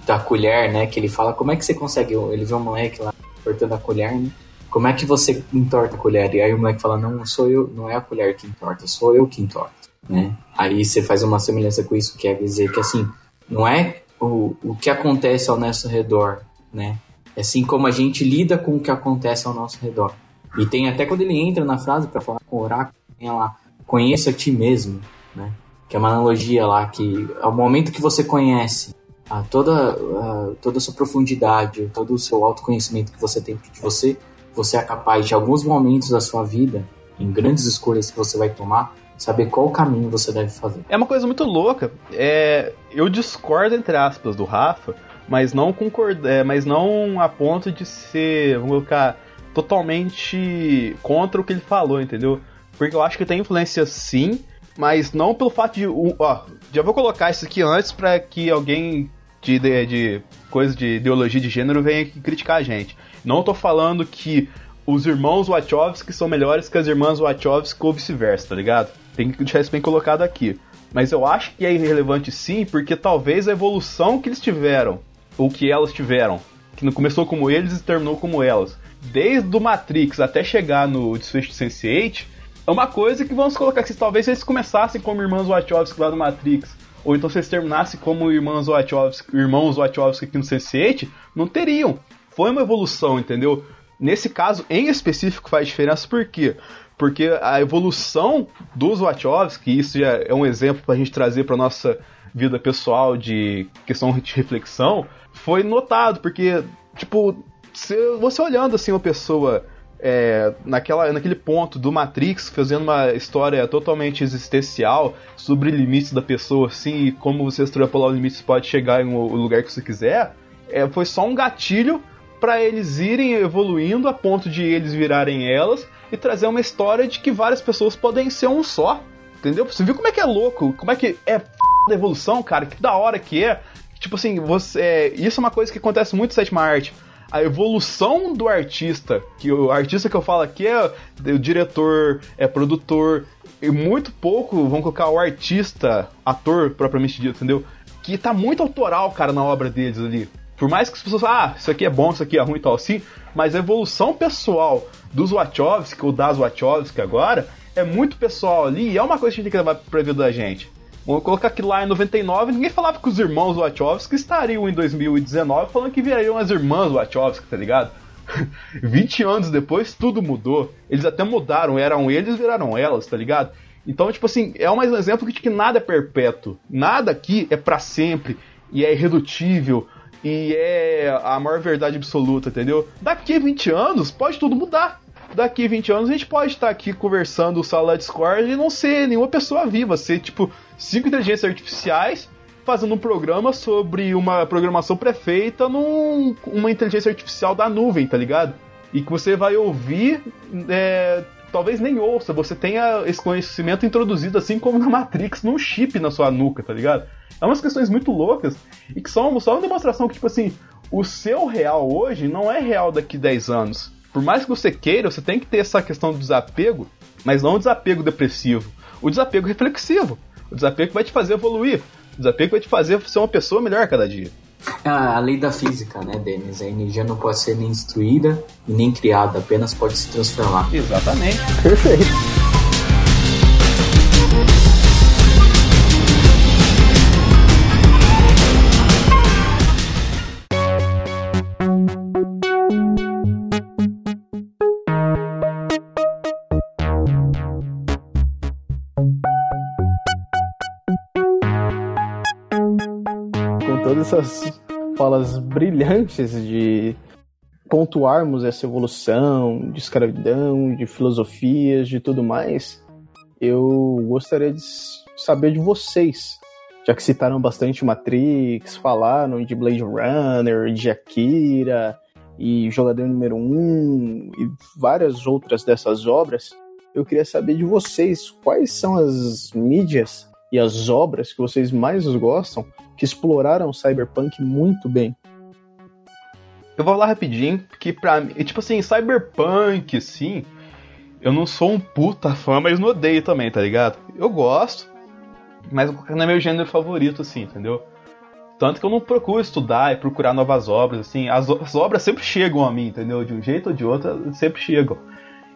Da colher, né? Que ele fala: como é que você consegue? Ele vê um moleque lá cortando a colher, né? Como é que você entorta a colher? E aí o moleque fala: não, sou eu, não é a colher que entorta, sou eu que entorto né? Aí você faz uma semelhança com isso, que é dizer que assim, não é o, o que acontece ao nosso redor né? Assim como a gente lida com o que acontece ao nosso redor. E tem até quando ele entra na frase para falar com o oráculo, tem lá, conheça a ti mesmo, né? Que é uma analogia lá que ao momento que você conhece a toda, a, toda a sua profundidade, todo o seu autoconhecimento que você tem de você, você é capaz de alguns momentos da sua vida, em grandes escolhas que você vai tomar, saber qual caminho você deve fazer. É uma coisa muito louca. É, eu discordo entre aspas do Rafa, mas não concordo, é, mas não a ponto de ser, vamos colocar, totalmente contra o que ele falou, entendeu? Porque eu acho que tem influência sim, mas não pelo fato de. Ó, já vou colocar isso aqui antes para que alguém de, de, de coisa de ideologia de gênero venha aqui criticar a gente. Não tô falando que os irmãos Wachowski são melhores que as irmãs Wachowski ou vice-versa, tá ligado? Tem que deixar isso bem colocado aqui. Mas eu acho que é irrelevante sim, porque talvez a evolução que eles tiveram, ou que elas tiveram, que não começou como eles e terminou como elas, desde o Matrix até chegar no desfecho de Sense8, é uma coisa que vamos colocar que talvez eles começassem como irmãos Wachowski lá no Matrix, ou então se eles terminassem como irmãos Wachowski, irmãos Wachowski aqui no Sense8, não teriam. Foi uma evolução, entendeu? Nesse caso, em específico, faz diferença por quê? Porque a evolução dos Wachowski, isso já é um exemplo para a gente trazer para nossa vida pessoal de questão de reflexão, foi notado, porque, tipo, você olhando assim uma pessoa é, naquela, naquele ponto do Matrix, fazendo uma história totalmente existencial sobre limites da pessoa, assim, e como você extrapolar os limites pode chegar em um lugar que você quiser, é, foi só um gatilho para eles irem evoluindo a ponto de eles virarem elas e trazer uma história de que várias pessoas podem ser um só. Entendeu? Você viu como é que é louco? Como é que é f... da evolução, cara? Que da hora que é. Tipo assim, você. É, isso é uma coisa que acontece muito em sétima arte a evolução do artista, que o artista que eu falo aqui é o diretor, é produtor, e muito pouco vão colocar o artista, ator propriamente dito, entendeu? Que tá muito autoral, cara, na obra deles ali. Por mais que as pessoas ah, isso aqui é bom, isso aqui é ruim e tal assim, mas a evolução pessoal dos Wachowski, ou das Wachowski agora, é muito pessoal ali e é uma coisa que a gente tem que levar pra vida da gente. Vamos colocar que lá em 99 ninguém falava que os irmãos Wachowski estariam em 2019 falando que virariam as irmãs Wachowski, tá ligado? 20 anos depois tudo mudou. Eles até mudaram, eram eles viraram elas, tá ligado? Então, tipo assim, é mais um exemplo de que nada é perpétuo. Nada aqui é para sempre e é irredutível e é a maior verdade absoluta, entendeu? Daqui a 20 anos pode tudo mudar daqui 20 anos a gente pode estar aqui conversando sala Discord e não ser nenhuma pessoa viva, ser tipo cinco inteligências artificiais fazendo um programa sobre uma programação prefeita numa inteligência artificial da nuvem, tá ligado? E que você vai ouvir, é, talvez nem ouça, você tenha esse conhecimento introduzido assim como na Matrix, num chip na sua nuca, tá ligado? É umas questões muito loucas e que são só uma demonstração que, tipo assim, o seu real hoje não é real daqui 10 anos por mais que você queira, você tem que ter essa questão do desapego, mas não o desapego depressivo, o desapego reflexivo. O desapego vai te fazer evoluir. O desapego vai te fazer ser uma pessoa melhor cada dia. A lei da física, né, Denis? A energia não pode ser nem destruída e nem criada, apenas pode se transformar. Exatamente. Perfeito. Essas falas brilhantes de pontuarmos essa evolução de escravidão, de filosofias, de tudo mais, eu gostaria de saber de vocês. Já que citaram bastante Matrix, falaram de Blade Runner, de Akira e Jogador Número 1 e várias outras dessas obras, eu queria saber de vocês quais são as mídias e as obras que vocês mais gostam que exploraram o cyberpunk muito bem. Eu vou lá rapidinho, porque pra mim, tipo assim, cyberpunk, assim, eu não sou um puta fã, mas não odeio também, tá ligado? Eu gosto, mas não é meu gênero favorito, assim, entendeu? Tanto que eu não procuro estudar e procurar novas obras, assim, as, as obras sempre chegam a mim, entendeu? De um jeito ou de outro, sempre chegam.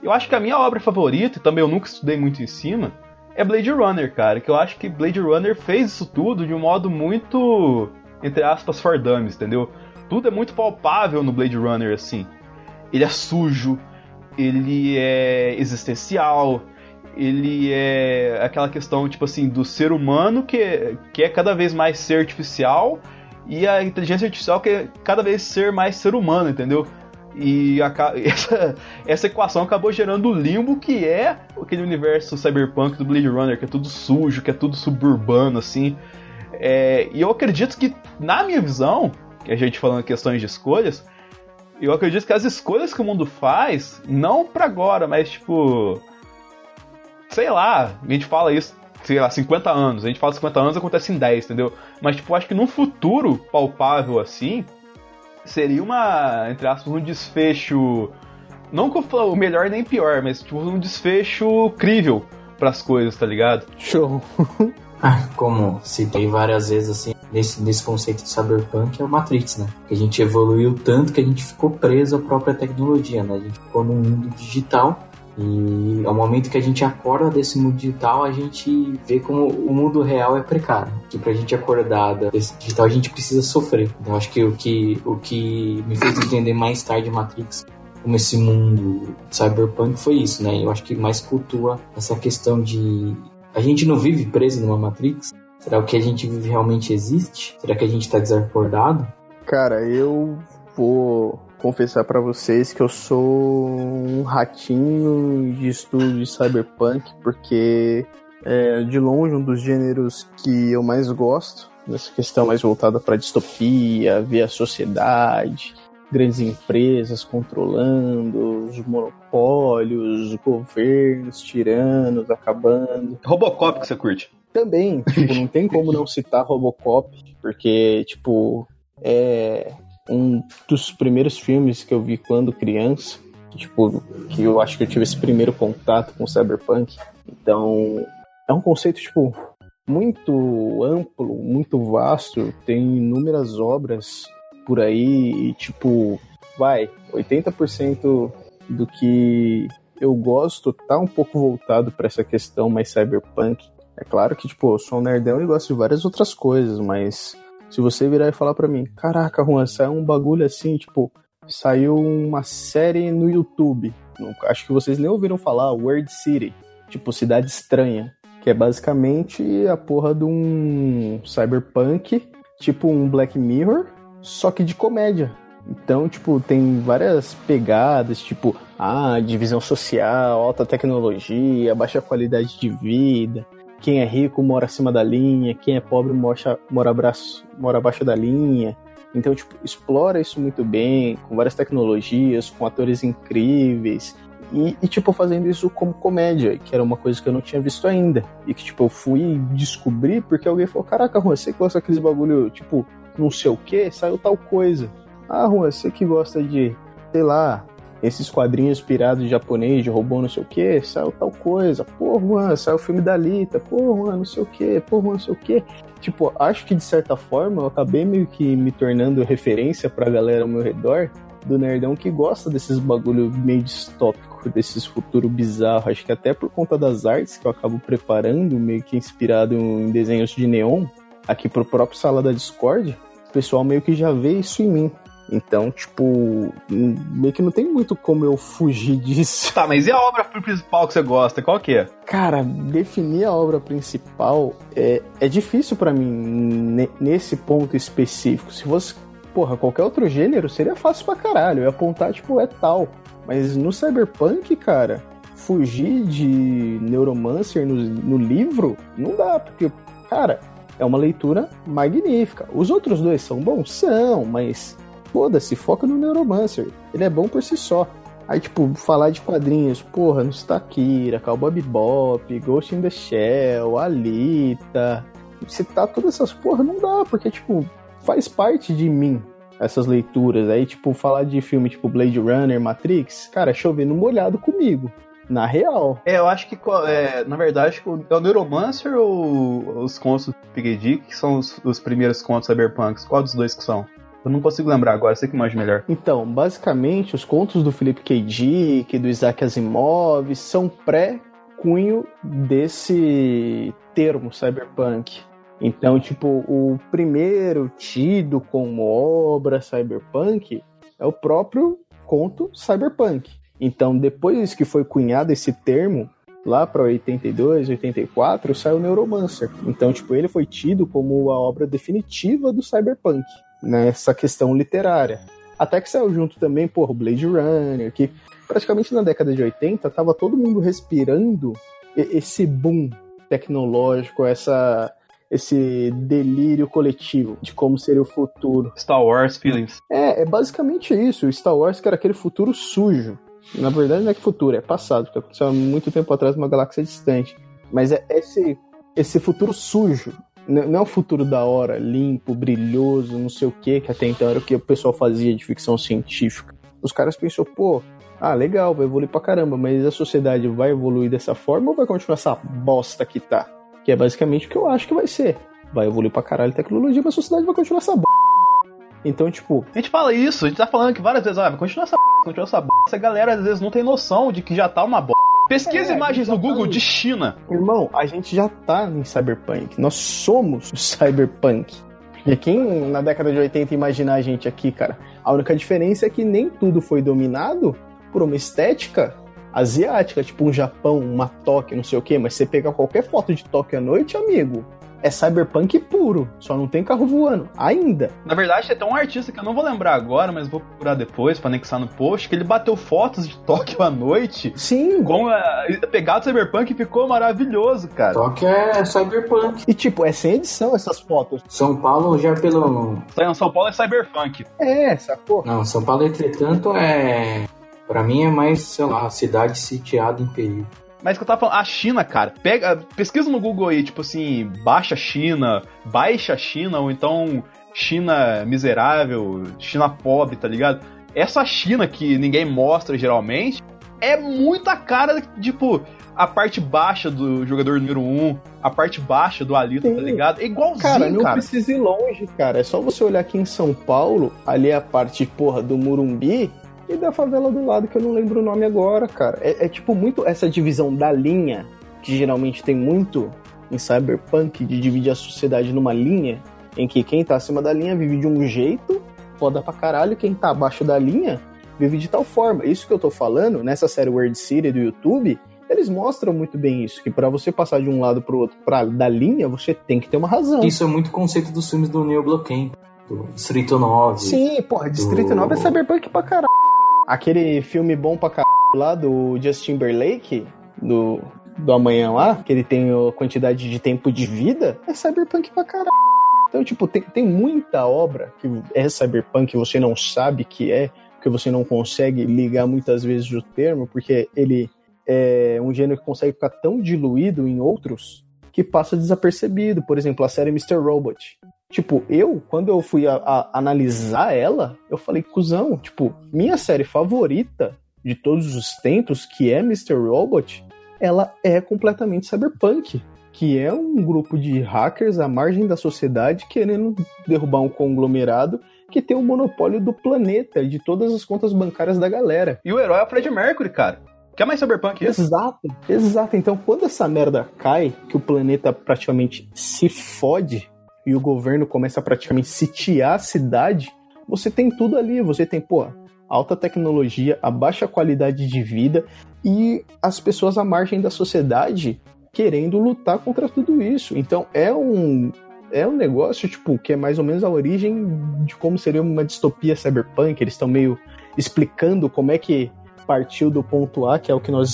Eu acho que a minha obra favorita, e também eu nunca estudei muito em cima, é Blade Runner, cara. Que eu acho que Blade Runner fez isso tudo de um modo muito, entre aspas, for dummies, entendeu? tudo é muito palpável no Blade Runner, assim. Ele é sujo, ele é existencial, ele é aquela questão, tipo assim, do ser humano que, que é cada vez mais ser artificial e a inteligência artificial que é cada vez ser mais ser humano, entendeu? E a, essa, essa equação acabou gerando o limbo que é aquele universo cyberpunk do Blade Runner, que é tudo sujo, que é tudo suburbano, assim. É, e eu acredito que, na minha visão, que a gente falando questões de escolhas, eu acredito que as escolhas que o mundo faz, não para agora, mas tipo. Sei lá, a gente fala isso, sei lá, 50 anos. A gente fala 50 anos, acontece em 10, entendeu? Mas, tipo, acho que num futuro palpável assim, seria uma, entre aspas, um desfecho. Não que eu falo o melhor nem pior, mas tipo, um desfecho crível para as coisas, tá ligado? Show. Ah, como citei várias vezes, assim, nesse, nesse conceito de cyberpunk é o Matrix, né? Que a gente evoluiu tanto que a gente ficou preso à própria tecnologia, né? A gente ficou num mundo digital e ao momento que a gente acorda desse mundo digital, a gente vê como o mundo real é precário. Que pra gente acordar desse digital, a gente precisa sofrer. Então acho que o que, o que me fez entender mais tarde Matrix como esse mundo cyberpunk foi isso, né? Eu acho que mais cultua essa questão de a gente não vive preso numa Matrix? Será que o que a gente vive realmente existe? Será que a gente tá desacordado? Cara, eu vou confessar para vocês que eu sou um ratinho de estudo de cyberpunk, porque é de longe um dos gêneros que eu mais gosto, nessa questão mais voltada para distopia, ver a sociedade, grandes empresas controlando, os monopólios, os governos tiranos, acabando. Robocop que você curte? Também, tipo, não tem como não citar Robocop, porque, tipo, é um dos primeiros filmes que eu vi quando criança, tipo, que eu acho que eu tive esse primeiro contato com Cyberpunk. Então, é um conceito, tipo, muito amplo, muito vasto, tem inúmeras obras por aí e, tipo, vai, 80% do que eu gosto tá um pouco voltado para essa questão mais cyberpunk. É claro que, tipo, eu sou um nerdão e gosto de várias outras coisas, mas se você virar e falar para mim, caraca, Juan, saiu um bagulho assim, tipo, saiu uma série no YouTube. Acho que vocês nem ouviram falar, World City, tipo, Cidade Estranha, que é basicamente a porra de um cyberpunk, tipo um Black Mirror, só que de comédia. Então, tipo, tem várias pegadas, tipo, ah, divisão social, alta tecnologia, baixa qualidade de vida. Quem é rico mora acima da linha, quem é pobre mora, mora, abraço, mora abaixo da linha. Então, tipo, explora isso muito bem, com várias tecnologias, com atores incríveis. E, e, tipo, fazendo isso como comédia, que era uma coisa que eu não tinha visto ainda. E que, tipo, eu fui descobrir porque alguém falou: Caraca, Juan, você que gosta daqueles bagulho, tipo, não sei o que, saiu tal coisa. Ah, Juan, você que gosta de, sei lá, esses quadrinhos pirados japonês, de robô não sei o que, saiu tal coisa. Pô, Juan, saiu o filme da Lita. Pô, Juan, não sei o que. Pô, Juan, não sei o que. Tipo, acho que de certa forma eu acabei meio que me tornando referência pra galera ao meu redor do nerdão que gosta desses bagulho meio distópico, desses futuro bizarro. Acho que até por conta das artes que eu acabo preparando, meio que inspirado em desenhos de neon, aqui pro próprio Sala da Discord, o pessoal meio que já vê isso em mim. Então, tipo, meio que não tem muito como eu fugir disso. Tá, mas e a obra principal que você gosta? Qual que é? Cara, definir a obra principal é, é difícil para mim nesse ponto específico. Se fosse, porra, qualquer outro gênero, seria fácil pra caralho. Eu ia apontar, tipo, é tal. Mas no Cyberpunk, cara, fugir de Neuromancer no, no livro, não dá, porque, cara, é uma leitura magnífica. Os outros dois são bons? São, mas foda-se, foca no Neuromancer. Ele é bom por si só. Aí, tipo, falar de quadrinhos, porra, no Stakira, Cowboy Ghost in the Shell, Alita, citar todas essas porra não dá, porque, tipo, faz parte de mim essas leituras. Aí, tipo, falar de filme tipo Blade Runner, Matrix, cara, chovendo molhado comigo. Na real. É, eu acho que, é, na verdade, é o Neuromancer ou os contos do Pig Dick, que são os, os primeiros contos cyberpunks? Qual dos dois que são? Eu não consigo lembrar agora, sei que mais melhor. Então, basicamente, os contos do Philip K. Dick, do Isaac Asimov, são pré-cunho desse termo cyberpunk. Então, tipo, o primeiro tido como obra cyberpunk é o próprio conto cyberpunk. Então, depois que foi cunhado esse termo, lá para 82, 84, saiu Neuromancer. Então, tipo, ele foi tido como a obra definitiva do cyberpunk, nessa questão literária. Até que saiu junto também, porra, o Blade Runner, que praticamente na década de 80 tava todo mundo respirando esse boom tecnológico, essa esse delírio coletivo de como seria o futuro. Star Wars feelings. É, é basicamente isso. O Star Wars que era aquele futuro sujo. Na verdade não é que futuro, é passado, porque aconteceu há muito tempo atrás numa galáxia distante. Mas é esse, esse futuro sujo. Não é o futuro da hora, limpo, brilhoso, não sei o que, que até então era o que o pessoal fazia de ficção científica. Os caras pensou, pô, ah, legal, vai evoluir pra caramba, mas a sociedade vai evoluir dessa forma ou vai continuar essa bosta que tá? Que é basicamente o que eu acho que vai ser. Vai evoluir pra caralho a tecnologia, mas a sociedade vai continuar essa b... Então, tipo. A gente fala isso, a gente tá falando que várias vezes, ah, vai continuar essa b... continuar essa b... Essa galera às vezes não tem noção de que já tá uma b. Pesquisa é, imagens no Google tá de China. Irmão, a gente já tá em cyberpunk. Nós somos o cyberpunk. E quem na década de 80 imaginar a gente aqui, cara? A única diferença é que nem tudo foi dominado por uma estética asiática, tipo um Japão, uma Tóquio, não sei o que, mas você pegar qualquer foto de Tóquio à noite, amigo, é cyberpunk puro, só não tem carro voando, ainda. Na verdade, tem um artista que eu não vou lembrar agora, mas vou procurar depois para anexar no post, que ele bateu fotos de Tóquio à noite. Sim. Com a pegada cyberpunk e ficou maravilhoso, cara. Tóquio é cyberpunk. E tipo, é sem edição essas fotos. São Paulo já pelo... São Paulo é cyberpunk. É, sacou? Não, São Paulo, entretanto, é Pra mim é mais, sei lá, cidade sitiada em perigo. Mas que eu tava falando, a China, cara, pega, pesquisa no Google aí, tipo assim, baixa China, baixa China, ou então China miserável, China pobre, tá ligado? Essa China que ninguém mostra geralmente é muito a cara, tipo, a parte baixa do jogador número 1, um, a parte baixa do Alito, tá ligado? É igualzinho, cara. Não cara. precisa ir longe, cara. É só você olhar aqui em São Paulo, ali a parte, porra, do Murumbi, e da favela do lado, que eu não lembro o nome agora, cara. É, é tipo muito essa divisão da linha, que geralmente tem muito em Cyberpunk, de dividir a sociedade numa linha, em que quem tá acima da linha vive de um jeito, foda pra caralho, quem tá abaixo da linha vive de tal forma. Isso que eu tô falando, nessa série World City do YouTube, eles mostram muito bem isso, que para você passar de um lado pro outro, pra, da linha, você tem que ter uma razão. Isso é muito conceito dos filmes do Neil Bloquem, do Distrito 9. Sim, porra, Distrito do... 9 é cyberpunk pra caralho. Aquele filme bom pra caralho lá do Justin Timberlake, do, do amanhã lá, que ele tem a quantidade de tempo de vida, é cyberpunk pra caralho. Então, tipo, tem, tem muita obra que é cyberpunk que você não sabe que é, que você não consegue ligar muitas vezes o termo, porque ele é um gênero que consegue ficar tão diluído em outros que passa desapercebido. Por exemplo, a série Mr. Robot. Tipo, eu, quando eu fui a, a analisar ela, eu falei, cuzão, tipo, minha série favorita de todos os tempos, que é Mr. Robot, ela é completamente cyberpunk. Que é um grupo de hackers à margem da sociedade querendo derrubar um conglomerado que tem o monopólio do planeta e de todas as contas bancárias da galera. E o herói é o Fred Mercury, cara. Que é mais cyberpunk isso? Exato, exato. Então, quando essa merda cai, que o planeta praticamente se fode, e o governo começa a praticamente sitiar a cidade, você tem tudo ali. Você tem, pô, alta tecnologia, a baixa qualidade de vida e as pessoas à margem da sociedade querendo lutar contra tudo isso. Então é um é um negócio tipo que é mais ou menos a origem de como seria uma distopia cyberpunk. Eles estão meio explicando como é que partiu do ponto A, que é o que nós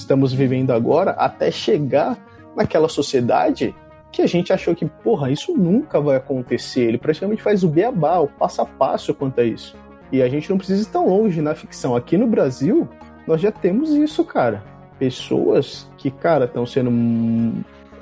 estamos vivendo agora, até chegar naquela sociedade que a gente achou que, porra, isso nunca vai acontecer. Ele praticamente faz o beabá, o passo a passo quanto a isso. E a gente não precisa ir tão longe na ficção. Aqui no Brasil, nós já temos isso, cara. Pessoas que, cara, estão sendo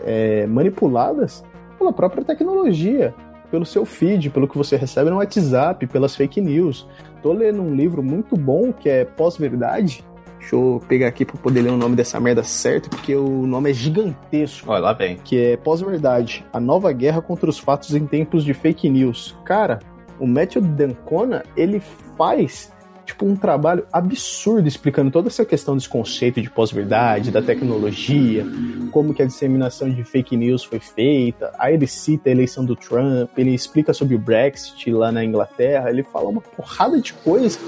é, manipuladas pela própria tecnologia, pelo seu feed, pelo que você recebe no WhatsApp, pelas fake news. Tô lendo um livro muito bom que é Pós-Verdade, Deixa eu pegar aqui pra poder ler o nome dessa merda certo, porque o nome é gigantesco. Olha lá bem. Que é Pós-Verdade, a nova guerra contra os fatos em tempos de fake news. Cara, o Matthew Dancona, ele faz tipo, um trabalho absurdo explicando toda essa questão desse conceito de pós-verdade, da tecnologia, como que a disseminação de fake news foi feita. Aí ele cita a eleição do Trump, ele explica sobre o Brexit lá na Inglaterra, ele fala uma porrada de coisa.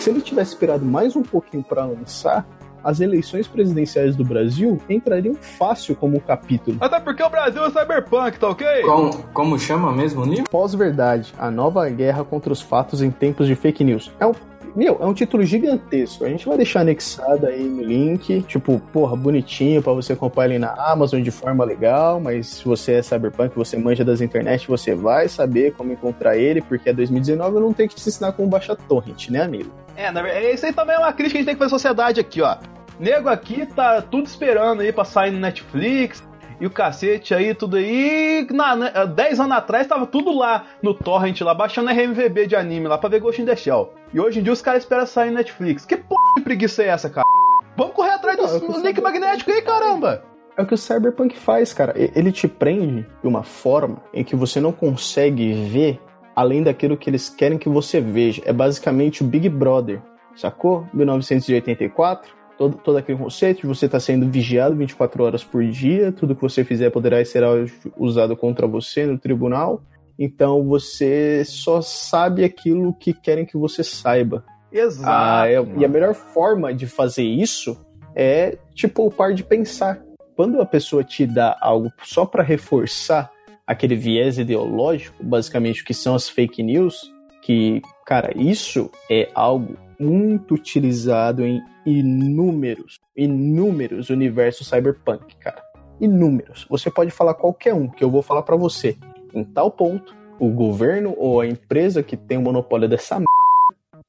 Se ele tivesse esperado mais um pouquinho para lançar, as eleições presidenciais do Brasil entrariam fácil como capítulo. Até porque o Brasil é cyberpunk, tá ok? Como, como chama mesmo o livro? Pós-verdade, a nova guerra contra os fatos em tempos de fake news. É um meu, é um título gigantesco. A gente vai deixar anexado aí no link. Tipo, porra, bonitinho para você comprar ele na Amazon de forma legal. Mas se você é cyberpunk, você manja das internet, você vai saber como encontrar ele, porque é 2019 eu não tenho que te ensinar como baixar torrent, né, amigo? É, na verdade, isso aí também é uma crítica que a gente tem que fazer à sociedade aqui, ó. Nego aqui tá tudo esperando aí pra sair no Netflix, e o cacete aí, tudo aí. Na, na, 10 anos atrás tava tudo lá no Torrent, lá, baixando RMVB de anime lá pra ver Ghost in the Shell. E hoje em dia os caras esperam sair no Netflix. Que porra de preguiça é essa, cara? Vamos correr atrás do, link magnético aí, caramba! É o que o Cyberpunk faz, cara. Ele te prende de uma forma em que você não consegue ver além daquilo que eles querem que você veja. É basicamente o Big Brother, sacou? 1984 todo, todo aquele conceito de você estar tá sendo vigiado 24 horas por dia, tudo que você fizer poderá ser usado contra você no tribunal. Então você só sabe aquilo que querem que você saiba. Exato. Ah, é, e a melhor forma de fazer isso é tipo o par de pensar. Quando a pessoa te dá algo só para reforçar aquele viés ideológico, basicamente o que são as fake news, que, cara, isso é algo muito utilizado em inúmeros, inúmeros universos cyberpunk, cara. Inúmeros. Você pode falar qualquer um, que eu vou falar para você. Em tal ponto, o governo ou a empresa que tem o monopólio dessa m...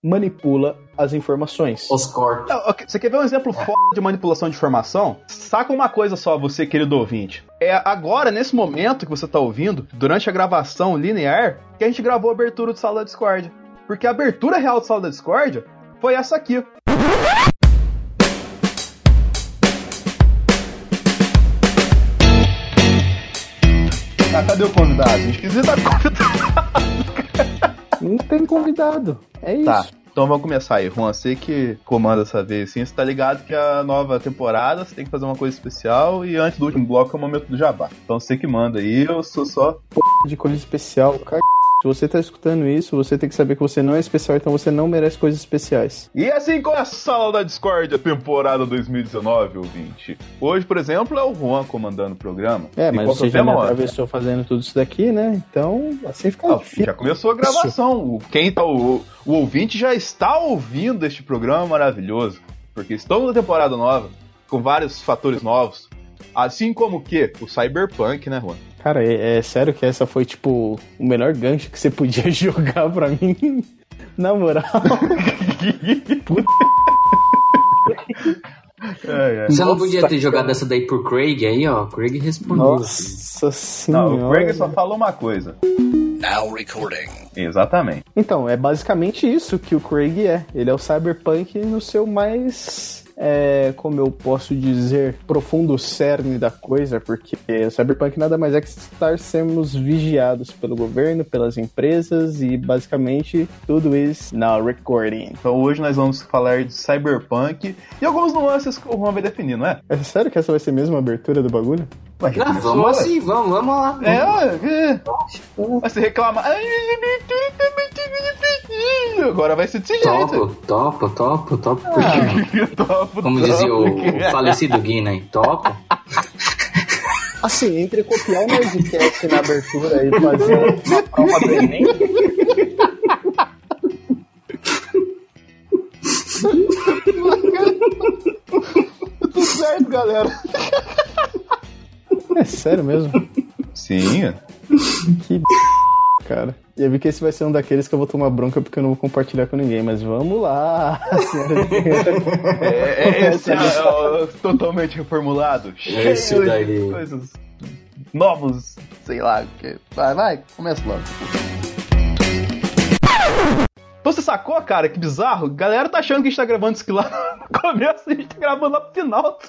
manipula as informações. Os cortes. Você quer ver um exemplo foda de manipulação de informação? Saca uma coisa só, você, querido ouvinte. É agora, nesse momento que você tá ouvindo, durante a gravação linear, que a gente gravou a abertura do Sala da Discord. Porque a abertura real do Sala da Discord foi essa aqui. Ah, cadê o convidado? A gente precisa dar convidado. Não tem convidado. É isso. Tá. Então vamos começar aí, Juan. Você que comanda essa vez, sim, você tá ligado que a nova temporada você tem que fazer uma coisa especial e antes do último bloco é o momento do jabá. Então você que manda aí, eu sou só. P de coisa especial, cara. Se você tá escutando isso, você tem que saber que você não é especial, então você não merece coisas especiais. E assim começa a sala da Discord, a temporada 2019, ouvinte. Hoje, por exemplo, é o Juan comandando o programa. É, mas você já me atravessou fazendo tudo isso daqui, né? Então, assim fica difícil. Já começou a gravação. Quem tá, o, o ouvinte já está ouvindo este programa maravilhoso. Porque estamos na temporada nova, com vários fatores novos. Assim como o que? O Cyberpunk, né, Juan? Cara, é, é, sério que essa foi, tipo, o melhor gancho que você podia jogar pra mim? Na moral. Puta. É, é. Você não podia ter jogado essa daí pro Craig aí, ó. Craig respondeu. Nossa senhora. Não, o Craig só falou uma coisa. Now recording. Exatamente. Então, é basicamente isso que o Craig é. Ele é o Cyberpunk no seu mais é, como eu posso dizer, profundo cerne da coisa, porque Cyberpunk nada mais é que estar sendo vigiados pelo governo, pelas empresas e basicamente tudo isso na recording. Então hoje nós vamos falar de Cyberpunk e algumas nuances que o Juan vai definir, não é? É sério que essa vai ser mesmo a abertura do bagulho? Ué, ah, vamos assim, vamos, vamos lá. É, é. Vai se reclamar. Agora vai ser desse topo, jeito. Topo, topo, topo, ah, topo. Como dizia o, o falecido Guinness, topo. Assim, entre copiar o Nerdcast na abertura e fazer uma prova do Enem. Tudo certo, galera. É sério mesmo? Sim. Que cara. E eu vi que esse vai ser um daqueles que eu vou tomar bronca porque eu não vou compartilhar com ninguém, mas vamos lá. é, é, esse é, é, totalmente reformulado. Esse daí. Coisas novos, sei lá. Que... Vai, vai, começa logo. Você sacou, cara? Que bizarro. A galera tá achando que a gente tá gravando isso aqui lá no começo e a gente tá gravando lá pro final.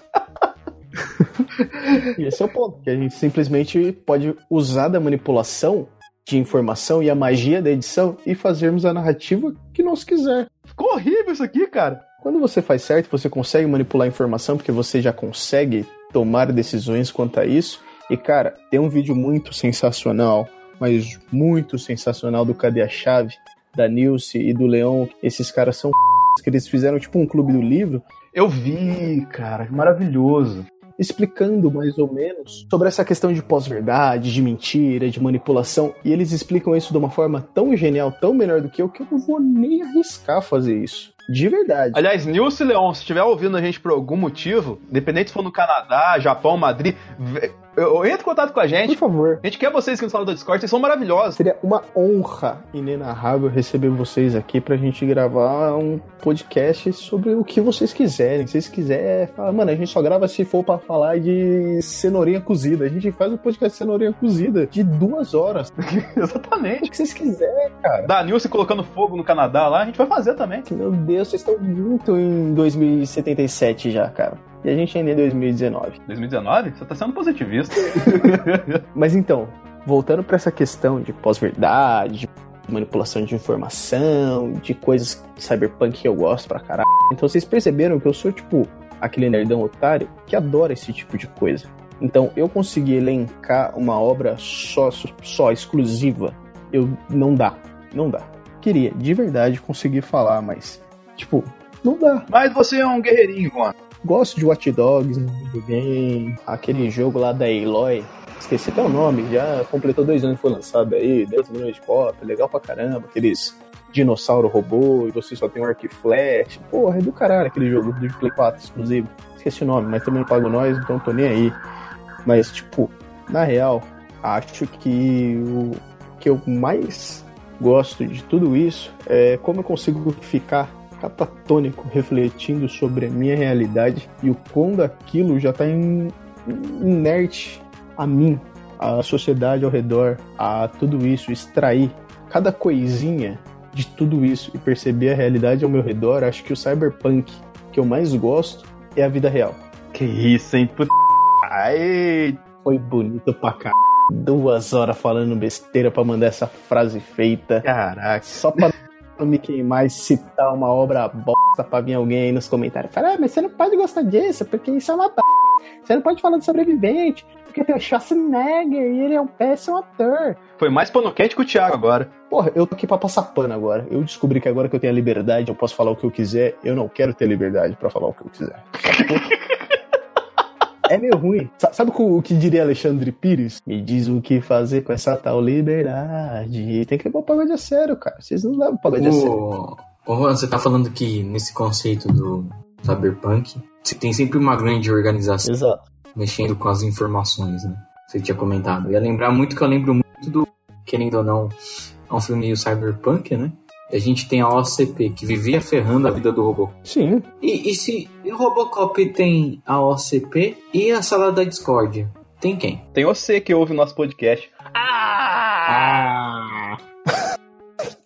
E esse é o ponto, que a gente simplesmente pode usar da manipulação de informação e a magia da edição e fazermos a narrativa que nós quiser. Ficou horrível isso aqui, cara. Quando você faz certo, você consegue manipular a informação porque você já consegue tomar decisões quanto a isso. E cara, tem um vídeo muito sensacional, mas muito sensacional do Cadê a Chave, da Nilce e do Leão. Esses caras são que eles fizeram tipo um clube do livro Eu vi, cara, maravilhoso. Explicando mais ou menos sobre essa questão de pós-verdade, de mentira, de manipulação, e eles explicam isso de uma forma tão genial, tão melhor do que eu, que eu não vou nem arriscar fazer isso. De verdade. Aliás, Nilce Leon, se estiver ouvindo a gente por algum motivo, independente se for no Canadá, Japão, Madrid, eu- entre em contato com a Por gente. favor. A gente quer vocês aqui no salão do Discord, vocês são maravilhosos. Seria uma honra inenarrável receber vocês aqui pra gente gravar um podcast sobre o que vocês quiserem. Se vocês quiserem, fala, mano, a gente só grava se for pra falar de cenourinha cozida. A gente faz um podcast de cenourinha cozida de duas horas. O Exatamente. que vocês quiserem, cara. Da Nilce colocando fogo no Canadá lá, a gente vai fazer também. Meu Deus, vocês estão muito em 2077 já, cara. E a gente ainda é em 2019. 2019? Você tá sendo positivista. Mas então, voltando pra essa questão de pós-verdade, de manipulação de informação, de coisas cyberpunk que eu gosto pra caralho. Então vocês perceberam que eu sou, tipo, aquele nerdão otário que adora esse tipo de coisa. Então eu consegui elencar uma obra só, só exclusiva. Eu não dá, não dá. Queria, de verdade, conseguir falar, mas, tipo, não dá. Mas você é um guerreirinho, Juan. Gosto de Watch Dogs no videogame, aquele jogo lá da Aloy, esqueci até o nome, já completou dois anos foi lançado aí, 10 milhões de cópias, legal pra caramba, aqueles dinossauro robô e você só tem um arco e flash, porra, é do caralho aquele jogo de Play 4 exclusivo, esqueci o nome, mas também pago nós, então tô nem aí. Mas, tipo, na real, acho que o que eu mais gosto de tudo isso é como eu consigo ficar catatônico refletindo sobre a minha realidade e o quando aquilo já tá in- inerte a mim, à sociedade ao redor, a tudo isso, extrair cada coisinha de tudo isso e perceber a realidade ao meu redor, acho que o cyberpunk que eu mais gosto é a vida real. Que isso, hein? Puta. Ai, Foi bonito pra caralho. Duas horas falando besteira pra mandar essa frase feita. caraca. Só pra não me queimar e citar uma obra bosta pra vir alguém aí nos comentários. Falar, ah, mas você não pode gostar disso, porque isso é uma b... Você não pode falar de sobrevivente, porque tem o Schwarzenegger e ele é um péssimo ator. Foi mais pano quente que o Thiago agora. Porra, eu tô aqui pra passar pano agora. Eu descobri que agora que eu tenho a liberdade, eu posso falar o que eu quiser. Eu não quero ter liberdade pra falar o que eu quiser. É meio ruim. Sa- Sabe o que diria Alexandre Pires? Me diz o que fazer com essa tal liberdade. Tem que levar o pagode a sério, cara. Vocês não levam o pagode a sério. Ô, ô, Juan, você tá falando que nesse conceito do cyberpunk, você tem sempre uma grande organização Exato. mexendo com as informações, né? Você tinha comentado. Eu ia lembrar muito que eu lembro muito do, querendo ou não, é um filme meio cyberpunk, né? A gente tem a OCP, que vivia ferrando a vida do robô. Sim. E, e se o Robocop tem a OCP e a sala da discórdia? Tem quem? Tem você que ouve o nosso podcast. Ah!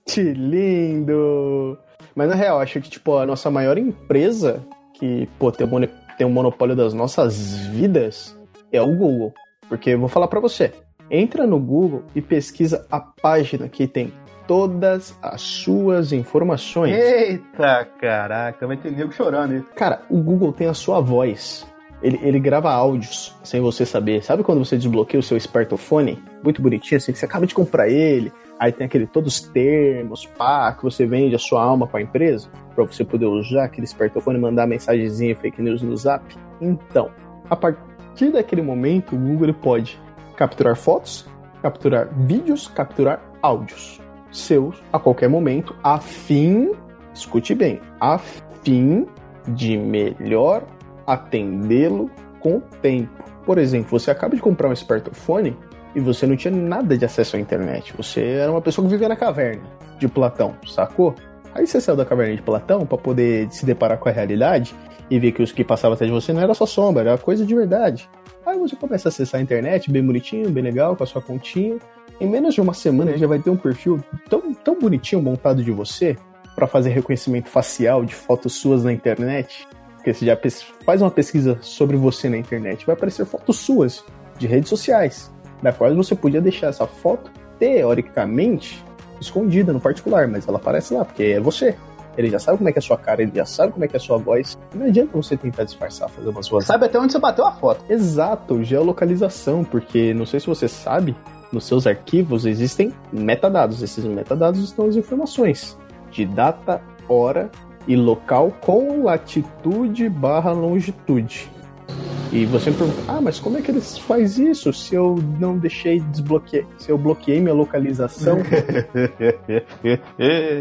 que lindo! Mas na real, acho que, tipo, a nossa maior empresa que, pô, tem o, tem o monopólio das nossas vidas é o Google. Porque eu vou falar pra você. Entra no Google e pesquisa a página que tem todas as suas informações. Eita, caraca, vai ter nego chorando aí. Cara, o Google tem a sua voz. Ele, ele grava áudios sem você saber. Sabe quando você desbloqueia o seu smartphone? Muito bonitinho, assim, que você acaba de comprar ele. Aí tem aquele todos os termos, pá, que você vende a sua alma com a empresa. Pra você poder usar aquele smartphone e mandar mensagenzinha fake news no zap. Então, a partir daquele momento, o Google pode capturar fotos, capturar vídeos, capturar áudios seus a qualquer momento, a fim, escute bem, a fim de melhor atendê-lo com o tempo. Por exemplo, você acaba de comprar um smartphone e você não tinha nada de acesso à internet. Você era uma pessoa que vivia na caverna de Platão, sacou? Aí você saiu da caverna de Platão para poder se deparar com a realidade e ver que os que passavam atrás de você não era só sombra, era coisa de verdade. Aí você começa a acessar a internet, bem bonitinho, bem legal, com a sua continha. Em menos de uma semana já vai ter um perfil tão, tão bonitinho montado de você para fazer reconhecimento facial de fotos suas na internet. Porque você já faz uma pesquisa sobre você na internet, vai aparecer fotos suas de redes sociais, da qual você podia deixar essa foto teoricamente escondida no particular, mas ela aparece lá porque é você. Ele já sabe como é que é a sua cara, ele já sabe como é que é a sua voz. Não adianta você tentar disfarçar, fazer umas vozes. Sabe até onde você bateu a foto. Exato, geolocalização, porque não sei se você sabe, nos seus arquivos existem metadados. Esses metadados estão as informações de data, hora e local com latitude barra longitude. E você me pergunta, ah, mas como é que eles faz isso se eu não deixei desbloquear, se eu bloqueei minha localização?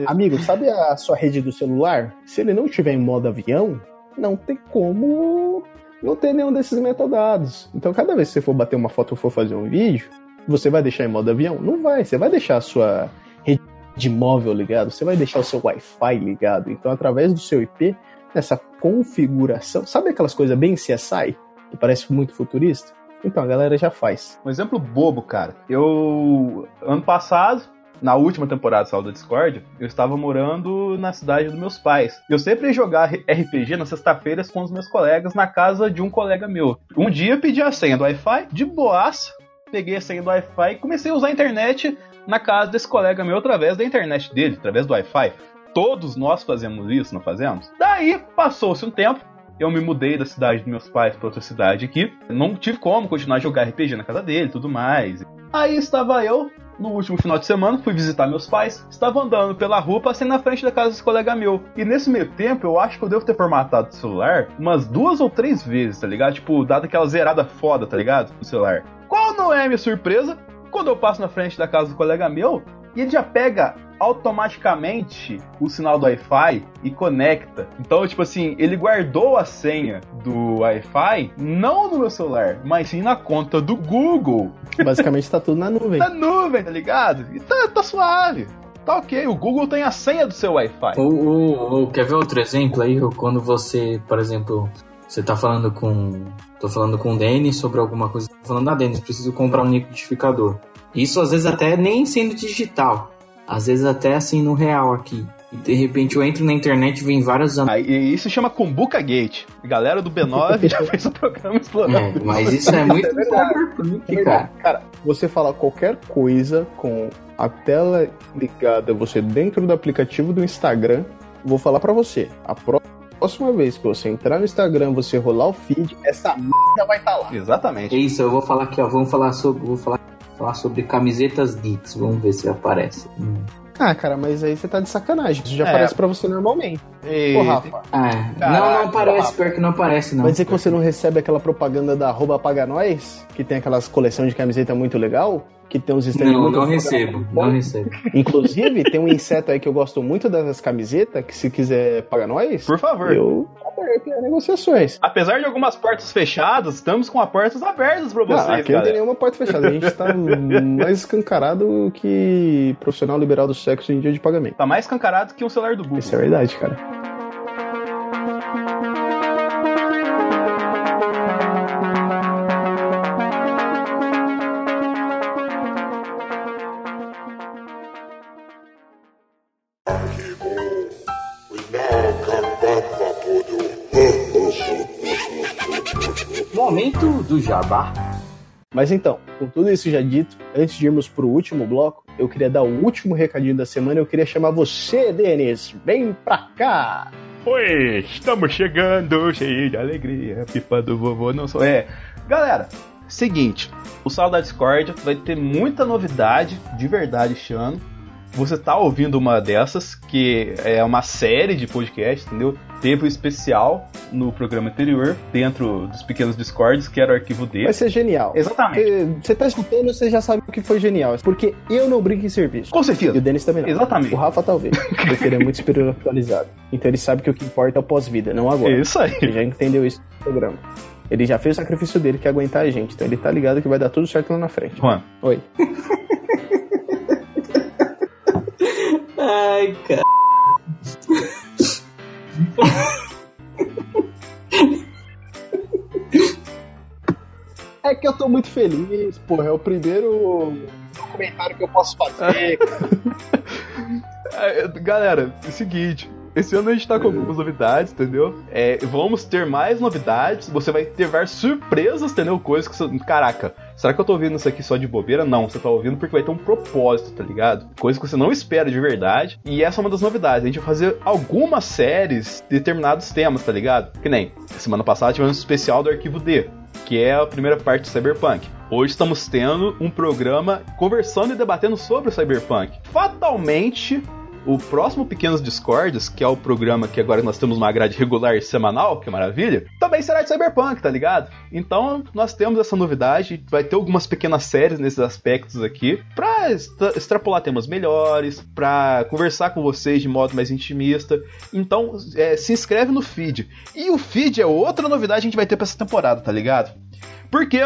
Amigo, sabe a sua rede do celular? Se ele não tiver em modo avião, não tem como não ter nenhum desses metadados. Então, cada vez que você for bater uma foto ou for fazer um vídeo, você vai deixar em modo avião? Não vai. Você vai deixar a sua rede móvel ligado, você vai deixar o seu Wi-Fi ligado. Então, através do seu IP, nessa configuração, sabe aquelas coisas bem CSI, que parece muito futurista? Então, a galera já faz. Um exemplo bobo, cara. Eu, ano passado, na última temporada de Sala da Discord, eu estava morando na cidade dos meus pais. Eu sempre ia jogar RPG nas sexta-feiras com os meus colegas na casa de um colega meu. Um dia eu pedi a senha do Wi-Fi, de boaça, peguei a senha do Wi-Fi e comecei a usar a internet na casa desse colega meu através da internet dele, através do Wi-Fi. Todos nós fazemos isso, não fazemos? Daí passou-se um tempo, eu me mudei da cidade dos meus pais para outra cidade aqui. Não tive como continuar a jogar RPG na casa dele tudo mais. Aí estava eu, no último final de semana, fui visitar meus pais. Estava andando pela rua, passei na frente da casa desse colega meu. E nesse meio tempo, eu acho que eu devo ter formatado o celular umas duas ou três vezes, tá ligado? Tipo, dado aquela zerada foda, tá ligado? No celular. Qual não é a minha surpresa? Quando eu passo na frente da casa do colega meu, e ele já pega automaticamente o sinal do Wi-Fi e conecta. Então, tipo assim, ele guardou a senha do Wi-Fi não no meu celular, mas sim na conta do Google. Basicamente tá tudo na nuvem. na nuvem, tá ligado? E tá, tá suave. Tá ok, o Google tem a senha do seu Wi-Fi. Ou, ou, ou, quer ver outro exemplo aí? Quando você, por exemplo, você tá falando com. Tô falando com o Denis sobre alguma coisa. Tô falando, ah, Denis, preciso comprar um liquidificador. Isso às vezes até nem sendo digital. Às vezes até assim no real aqui. E de repente eu entro na internet e vem vários Ah, e isso chama Kumbuka Gate. A galera do B9 já fez o programa explorando. É, mas isso é muito É verdade. Cara, você fala qualquer coisa com a tela ligada, você dentro do aplicativo do Instagram, vou falar pra você. A próxima vez que você entrar no Instagram, você rolar o feed, essa merda vai estar lá. Exatamente. É isso, eu vou falar aqui, ó. Vamos falar sobre. Vou falar, falar sobre camisetas geeks. Vamos ver se aparece. Hum. Ah, cara, mas aí você tá de sacanagem. Isso já É. aparece pra você normalmente. E- Ô, Rafa, Ah, é. Não, não aparece, pior que não aparece, não. vai dizer que você não recebe aquela propaganda da arroba Paga Nós, que tem aquelas coleções de camiseta muito legal, que tem uns stands Não, não recebo, não recebo. Inclusive, tem um inseto aí que eu gosto muito dessas camisetas, que se quiser pagar nós, Por favor. eu aberto a negociações. Apesar de algumas portas fechadas, estamos com as portas abertas pra Não, vocês, aqui não tem nenhuma porta fechada. A gente tá mais escancarado que profissional liberal do sexo em dia de pagamento. Tá mais escancarado que um celular do Google. Isso é verdade, cara. Do jabá. Mas então, com tudo isso já dito, antes de irmos pro último bloco, eu queria dar o último recadinho da semana. Eu queria chamar você, Denis. Vem pra cá! Oi, estamos chegando, cheio de alegria. Pipa do vovô não sou. É, galera, seguinte: o Sala da Discord vai ter muita novidade de verdade este ano. Você tá ouvindo uma dessas, que é uma série de podcasts, entendeu? Um especial no programa anterior, dentro dos pequenos Discords, que era o arquivo dele. Vai ser genial. Exatamente. Você tá escutando, você já sabe o que foi genial. Porque eu não brinco em serviço. Com E o certeza. Denis também não. Exatamente. O Rafa talvez, porque ele é muito espiritualizado. Então ele sabe que o que importa é o pós-vida, não agora. É isso aí. Ele já entendeu isso no programa. Ele já fez o sacrifício dele, que é aguentar a gente. Então ele tá ligado que vai dar tudo certo lá na frente. Juan, Oi. Ai, cara. É que eu tô muito feliz, porra. É o primeiro comentário que eu posso fazer. É, Galera, é o seguinte. Esse ano a gente tá com algumas novidades, entendeu? É, vamos ter mais novidades. Você vai ter várias surpresas, entendeu? Coisas que você. Caraca, será que eu tô ouvindo isso aqui só de bobeira? Não, você tá ouvindo porque vai ter um propósito, tá ligado? Coisa que você não espera de verdade. E essa é uma das novidades. A gente vai fazer algumas séries de determinados temas, tá ligado? Que nem semana passada tivemos um especial do Arquivo D, que é a primeira parte do Cyberpunk. Hoje estamos tendo um programa conversando e debatendo sobre o Cyberpunk. Fatalmente, o próximo Pequenos Discords, que é o programa que agora nós temos uma grade regular semanal, que maravilha, também será de Cyberpunk, tá ligado? Então, nós temos essa novidade, vai ter algumas pequenas séries nesses aspectos aqui, pra extra extrapolar temas melhores, pra conversar com vocês de modo mais intimista. Então, é, se inscreve no feed. E o feed é outra novidade que a gente vai ter pra essa temporada, tá ligado? Porque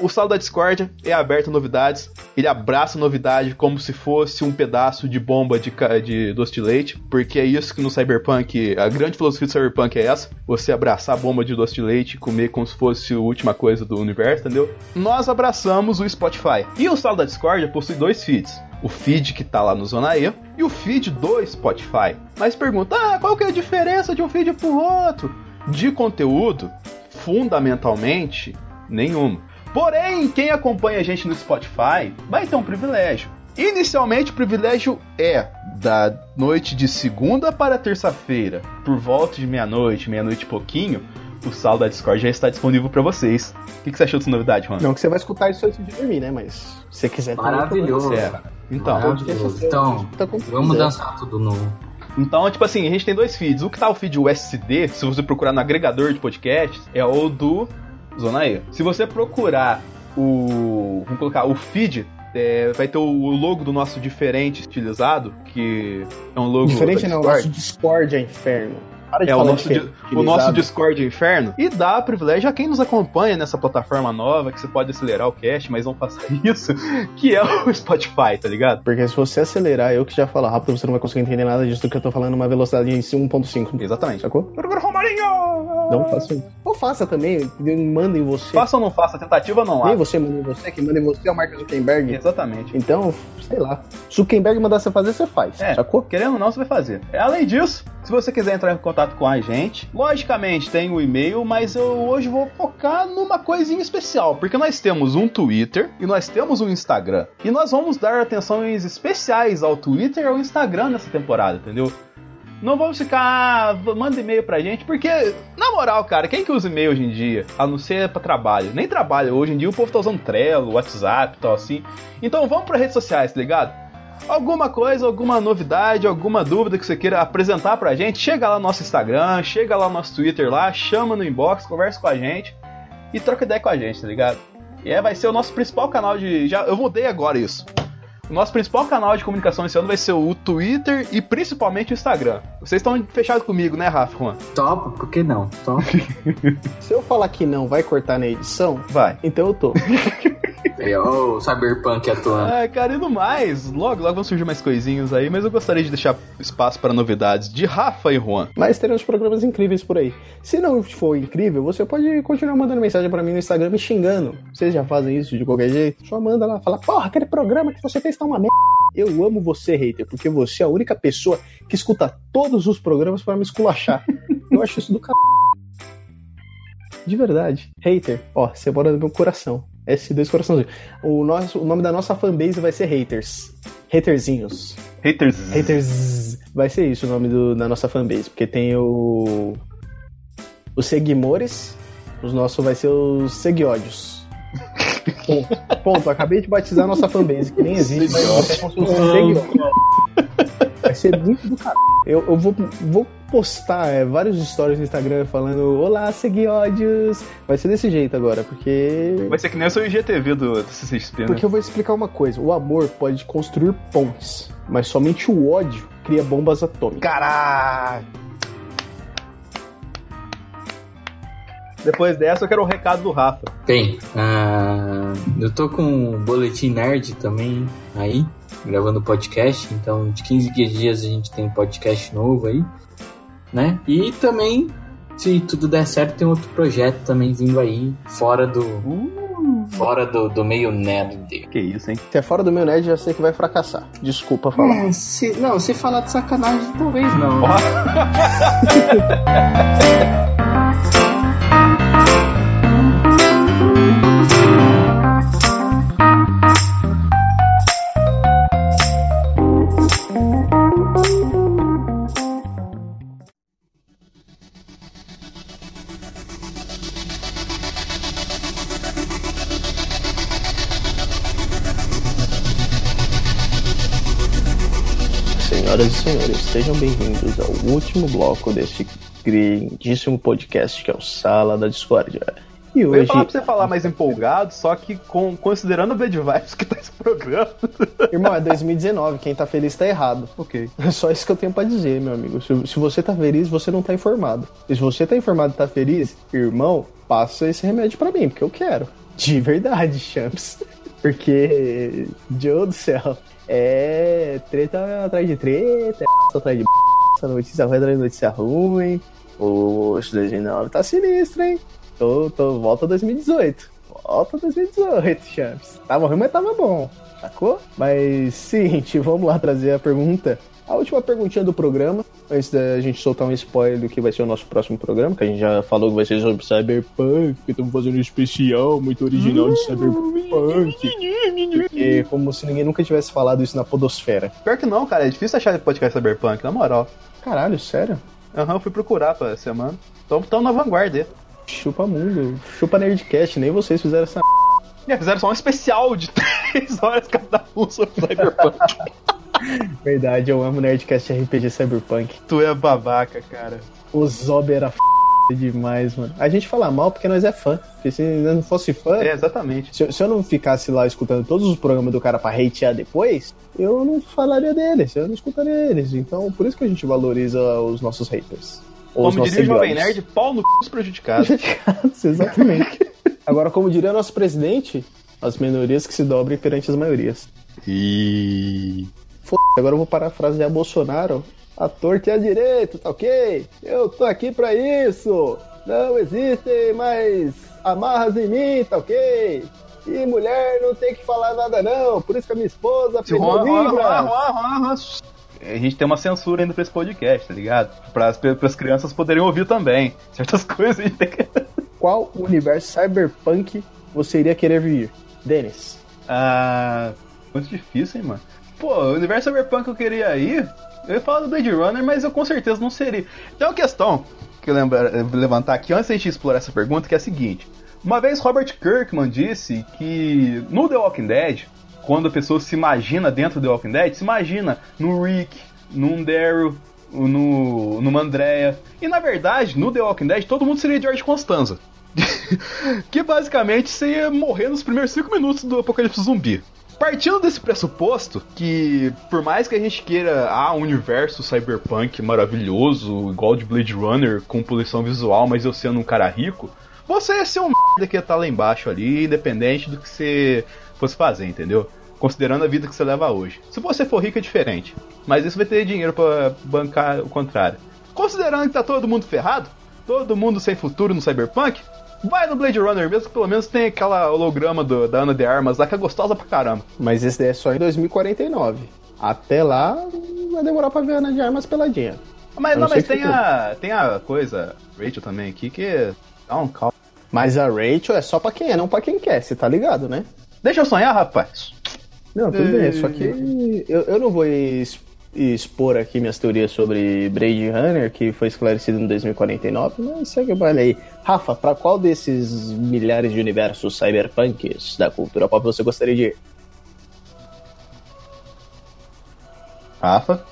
o salo da Discord é aberto a novidades. Ele abraça novidade como se fosse um pedaço de bomba de, de doce de leite. Porque é isso que no Cyberpunk, a grande filosofia do Cyberpunk é essa: você abraçar a bomba de doce de leite e comer como se fosse a última coisa do universo, entendeu? Nós abraçamos o Spotify. E o salo da Discord possui dois feeds. O feed que tá lá no Zona E e o feed do Spotify. Mas pergunta, ah, qual que é a diferença de um feed pro outro? De conteúdo, fundamentalmente, nenhuma. Porém, quem acompanha a gente no Spotify vai ter um privilégio. Inicialmente, o privilégio é da noite de segunda para terça-feira, por volta de meia-noite, meia-noite e pouquinho, o saldo da Discord já está disponível para vocês. O que, que, você achou dessa novidade, Juan? Não que você vai escutar isso antes de dormir, né? Mas se você quiser... Maravilhoso. É. Então, Maravilhoso. então tá vamos dançar tudo novo. Então, tipo assim, a gente tem dois feeds. O que tá o feed USD, se você procurar no agregador de podcasts, é o do Zona E. Se você procurar o. Vamos colocar o feed é, vai ter o logo do nosso diferente estilizado, que é um logo. Diferente não, o nosso Discord é inferno. Para de é, o nosso, di o nosso Discord é Inferno. E dá privilégio a quem nos acompanha nessa plataforma nova, que você pode acelerar o cast, mas não faça isso, que é o Spotify, tá ligado? Porque se você acelerar, eu que já falo rápido, você não vai conseguir entender nada disso do que eu tô falando numa velocidade em 1.5. Exatamente. Sacou? Romarinho! Não faça isso. Ou faça também, manda em você. Faça ou não faça, tentativa não há. Nem você manda em você, quem manda em você é o Mark Zuckerberg. Exatamente. Então, sei lá. Zuckerberg mandar você fazer, você faz. É, sacou? Querendo ou não, você vai fazer. Além disso, se você quiser entrar em contato com a gente, logicamente tem o e-mail, mas eu hoje vou focar numa coisinha especial, porque nós temos um Twitter e nós temos um Instagram. E nós vamos dar atenções especiais ao Twitter e ao Instagram nessa temporada, entendeu? Não vamos ficar, manda e-mail pra gente, porque, na moral, cara, quem que usa e-mail hoje em dia? A não ser pra trabalho. Nem trabalho, hoje em dia o povo tá usando Trello, WhatsApp e tal assim. Então vamos pra redes sociais, tá ligado? Alguma coisa, alguma novidade, alguma dúvida que você queira apresentar pra gente, chega lá no nosso Instagram, chega lá no nosso Twitter lá, chama no inbox, conversa com a gente e troca ideia com a gente, tá ligado? E é, vai ser o nosso principal canal de. Já, eu mudei agora isso. O nosso principal canal de comunicação esse ano vai ser o Twitter e principalmente o Instagram. Vocês estão fechados comigo, né, Rafa? Juan? Top, por que não? Top. Se eu falar que não, vai cortar na edição? Vai. Então eu tô. É, o Cyberpunk atuando. É, cara, e no mais, logo, logo vão surgir mais coisinhas aí, mas eu gostaria de deixar espaço para novidades de Rafa e Juan. Mas teremos programas incríveis por aí. Se não for incrível, você pode continuar mandando mensagem para mim no Instagram me xingando. Vocês já fazem isso de qualquer jeito? Só manda lá, fala, porra, aquele programa que você fez tá uma merda. Eu amo você, hater, porque você é a única pessoa que escuta todos os programas para me esculachar. eu acho isso do c... De verdade. Hater, ó, você mora no meu coração. S2 coraçãozinho. O, nosso, o nome da nossa fanbase vai ser Haters. Haterzinhos. Haters. Haters. Vai ser isso o nome do, da nossa fanbase. Porque tem o. Os seguimores. Os nossos vai ser os seguiódios. Ponto. Ponto. Acabei de batizar a nossa fanbase, que nem existe, mas fosse seguidores. Vai ser muito do caralho. Eu, eu vou, vou postar é, vários stories no Instagram falando Olá, segui ódios. Vai ser desse jeito agora, porque. Vai ser que nem o seu IGTV do, do CCXP, né? Porque eu vou explicar uma coisa: o amor pode construir pontes, mas somente o ódio cria bombas atômicas. Caralho! Depois dessa, eu quero o recado do Rafa. Bem, uh, eu tô com um boletim nerd também aí, gravando podcast. Então, de 15 dias a gente tem podcast novo aí né? E também, se tudo der certo, tem outro projeto também vindo aí, fora do. Uh. Fora do, do meio nerd. Que isso, hein? Se é fora do meio nerd, já sei que vai fracassar. Desculpa falar. É, se, não, se falar de sacanagem, talvez não. sejam bem-vindos ao último bloco deste grandíssimo podcast que é o Sala da Discórdia. E Eu ia hoje, falar pra você falar mais empolgado, só que com, considerando o Bad Vibes que tá esse programa. irmão, é 2019, quem tá feliz tá errado. ok. É só isso que eu tenho pra dizer, meu amigo. Se, se você tá feliz, você não tá informado. E se você tá informado e tá feliz, irmão, passa esse remédio pra mim, porque eu quero. De verdade, Champs. Porque, Deus do céu, é treta atrás de treta, é atrás de notícia ruim atrás de notícia ruim. Poxa, 2009 tá sinistro, hein? Tô, tô, volta 2018. Volta 2018, Champs. Tava ruim, mas tava bom. Sacou? Mas, seguinte, vamos lá trazer a pergunta. A última perguntinha do programa, antes da gente soltar um spoiler do que vai ser o nosso próximo programa, que a gente já falou que vai ser sobre Cyberpunk, que estamos fazendo um especial muito original de Cyberpunk. Porque como se ninguém nunca tivesse falado isso na podosfera. Pior que não, cara, é difícil achar podcast Cyberpunk, na moral. Caralho, sério? Aham, eu fui procurar pra semana. Tão, tão na vanguarda. Chupa mundo, chupa Nerdcast, nem vocês fizeram essa E fizeram só um especial de 3 horas cada um sobre Cyberpunk. verdade. Eu amo Nerdcast RPG Cyberpunk. tu é babaca, cara. O Zob era f... demais, mano. A gente fala mal porque nós é fã. Porque se nós não fosse fã, É, exatamente. Se, eu- se eu não ficasse lá escutando todos os programas do cara pra hatear depois, eu não falaria deles, eu não escutaria eles. Então, por isso que a gente valoriza os nossos haters. Ou os Como nossos diria o Jovem. Nerd, pau no c dos prejudicados. Prejudicados, Exatamente. Agora, como diria nosso presidente, as minorias que se dobrem perante as maiorias. E. Agora eu vou parafrasear Bolsonaro. A torta e a direita, tá ok? Eu tô aqui pra isso. Não existem mais amarras em mim, tá ok? E mulher não tem que falar nada não. Por isso que a minha esposa aprendeu Libras. A gente tem uma censura ainda pra esse podcast, tá ligado? Para as crianças poderem ouvir também. Certas coisas a gente tem que. Qual universo cyberpunk você iria querer vir? Denis. Ah. Muito difícil, hein, mano. Pô, o universo cyberpunk que eu queria ir. Eu ia falar do Blade Runner, mas eu com certeza não seria. Tem uma questão que eu lembra, levantar aqui antes da gente explorar essa pergunta, que é a seguinte. Uma vez Robert Kirkman disse que no The Walking Dead, quando a pessoa se imagina dentro do The Walking Dead, se imagina no Rick, num Daryl, no, numa Andrea. E na verdade, no The Walking Dead, todo mundo seria George Constanza. que basicamente você ia morrer nos primeiros 5 minutos do apocalipse zumbi. Partindo desse pressuposto que, por mais que a gente queira ah, um universo cyberpunk maravilhoso, igual de Blade Runner, com poluição visual, mas eu sendo um cara rico, você ia ser um merda que ia estar lá embaixo ali, independente do que você fosse fazer, entendeu? Considerando a vida que você leva hoje. Se você for rico é diferente, mas isso vai ter dinheiro pra bancar o contrário. Considerando que tá todo mundo ferrado, todo mundo sem futuro no cyberpunk, vai no Blade Runner mesmo, que pelo menos tem aquela holograma do- da Ana de Armas lá que é gostosa pra caramba. Mas esse daí é só em 2049. Até lá, vai demorar pra ver a Ana de Armas peladinha. Mas, não, não mas tem a, tem a coisa, Rachel também aqui, que dá um calma. Mas a Rachel é só pra quem é, não pra quem quer, você tá ligado, né? Deixa eu sonhar, rapaz. Não, tudo bem, só que eu, eu não vou expor aqui minhas teorias sobre Blade Runner, que foi esclarecido em 2049, mas segue o baile aí. Rafa, pra qual desses milhares de universos cyberpunks da cultura pop você gostaria de ir? Rafa,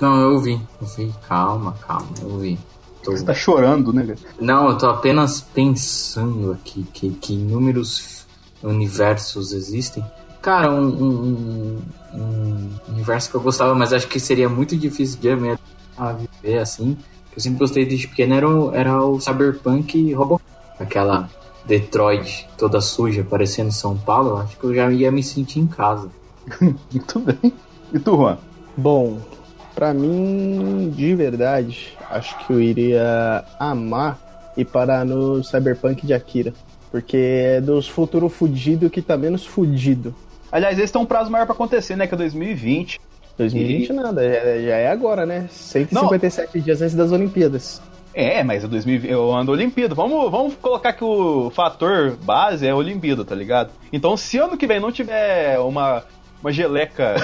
Não, eu ouvi. Ouvi. Calma, calma, eu ouvi. Tô- você tá chorando, né? cara? Não, eu tô apenas pensando aqui que, que inúmeros universos existem. Cara, um, um- um- um universo que eu gostava, mas acho que seria muito difícil de me- a viver assim. Que eu sempre gostei desde pequeno era o, era o Cyberpunk Robocop. Aquela Detroit toda suja, parecendo São Paulo. Eu acho que eu já ia me sentir em casa. Muito bem. E tu, Juan? Bom, pra mim, de verdade, acho que eu iria amar e parar no Cyberpunk de Akira. Porque é dos futuros fudido que tá menos fudido. Aliás, esse tem um prazo maior pra acontecer, né? Que é 2020. 2020 nada, já, já é agora, né? 157 dias antes das Olimpíadas. É, mas é 2020, eu ando Olimpíada. Vamos, vamos colocar que o fator base é a Olimpíada, tá ligado? Então, se ano que vem não tiver uma, uma geleca.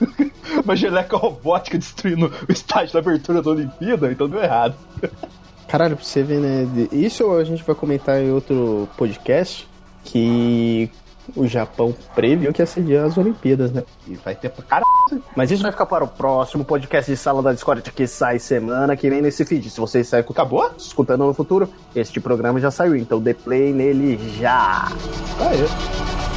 uma geleca robótica destruindo o estádio da abertura da Olimpíada, então deu errado. Caralho, pra você ver, né? Isso a gente vai comentar em outro podcast. Que o Japão previu que ia as Olimpíadas, né? E vai ter pra caralho. Mas isso vai ficar para o próximo podcast de Sala da Discord que sai semana que vem nesse feed. Se você sai Acabou? escutando no futuro, este programa já saiu, então dê play nele já. Aê.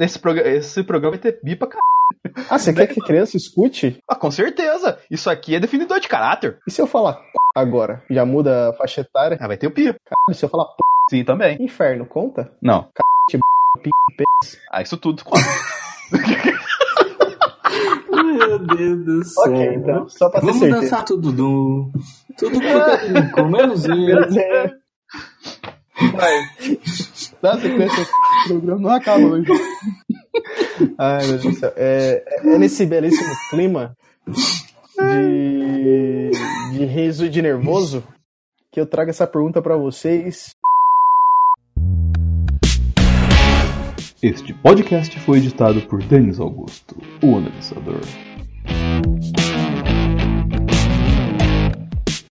Esse, progra- esse programa vai ter bi pra caralho. Ah, você quer que a criança escute? Ah, com certeza. Isso aqui é definidor de caráter. E se eu falar c... agora? Já muda a faixa etária? Ah, vai ter o pi. E se eu falar p... Sim, também. inferno, conta? Não. p... Ah, isso tudo conta. Meu Deus do céu. Ok, então, só pra ter Vamos certeza. dançar tudo do. Tudo com, com menos. É, Vai. Dá sequência. O programa não acaba hoje. Ai, meu Deus do céu. É, é nesse belíssimo clima de, de riso e de nervoso que eu trago essa pergunta pra vocês. Este podcast foi editado por Denis Augusto, o analisador.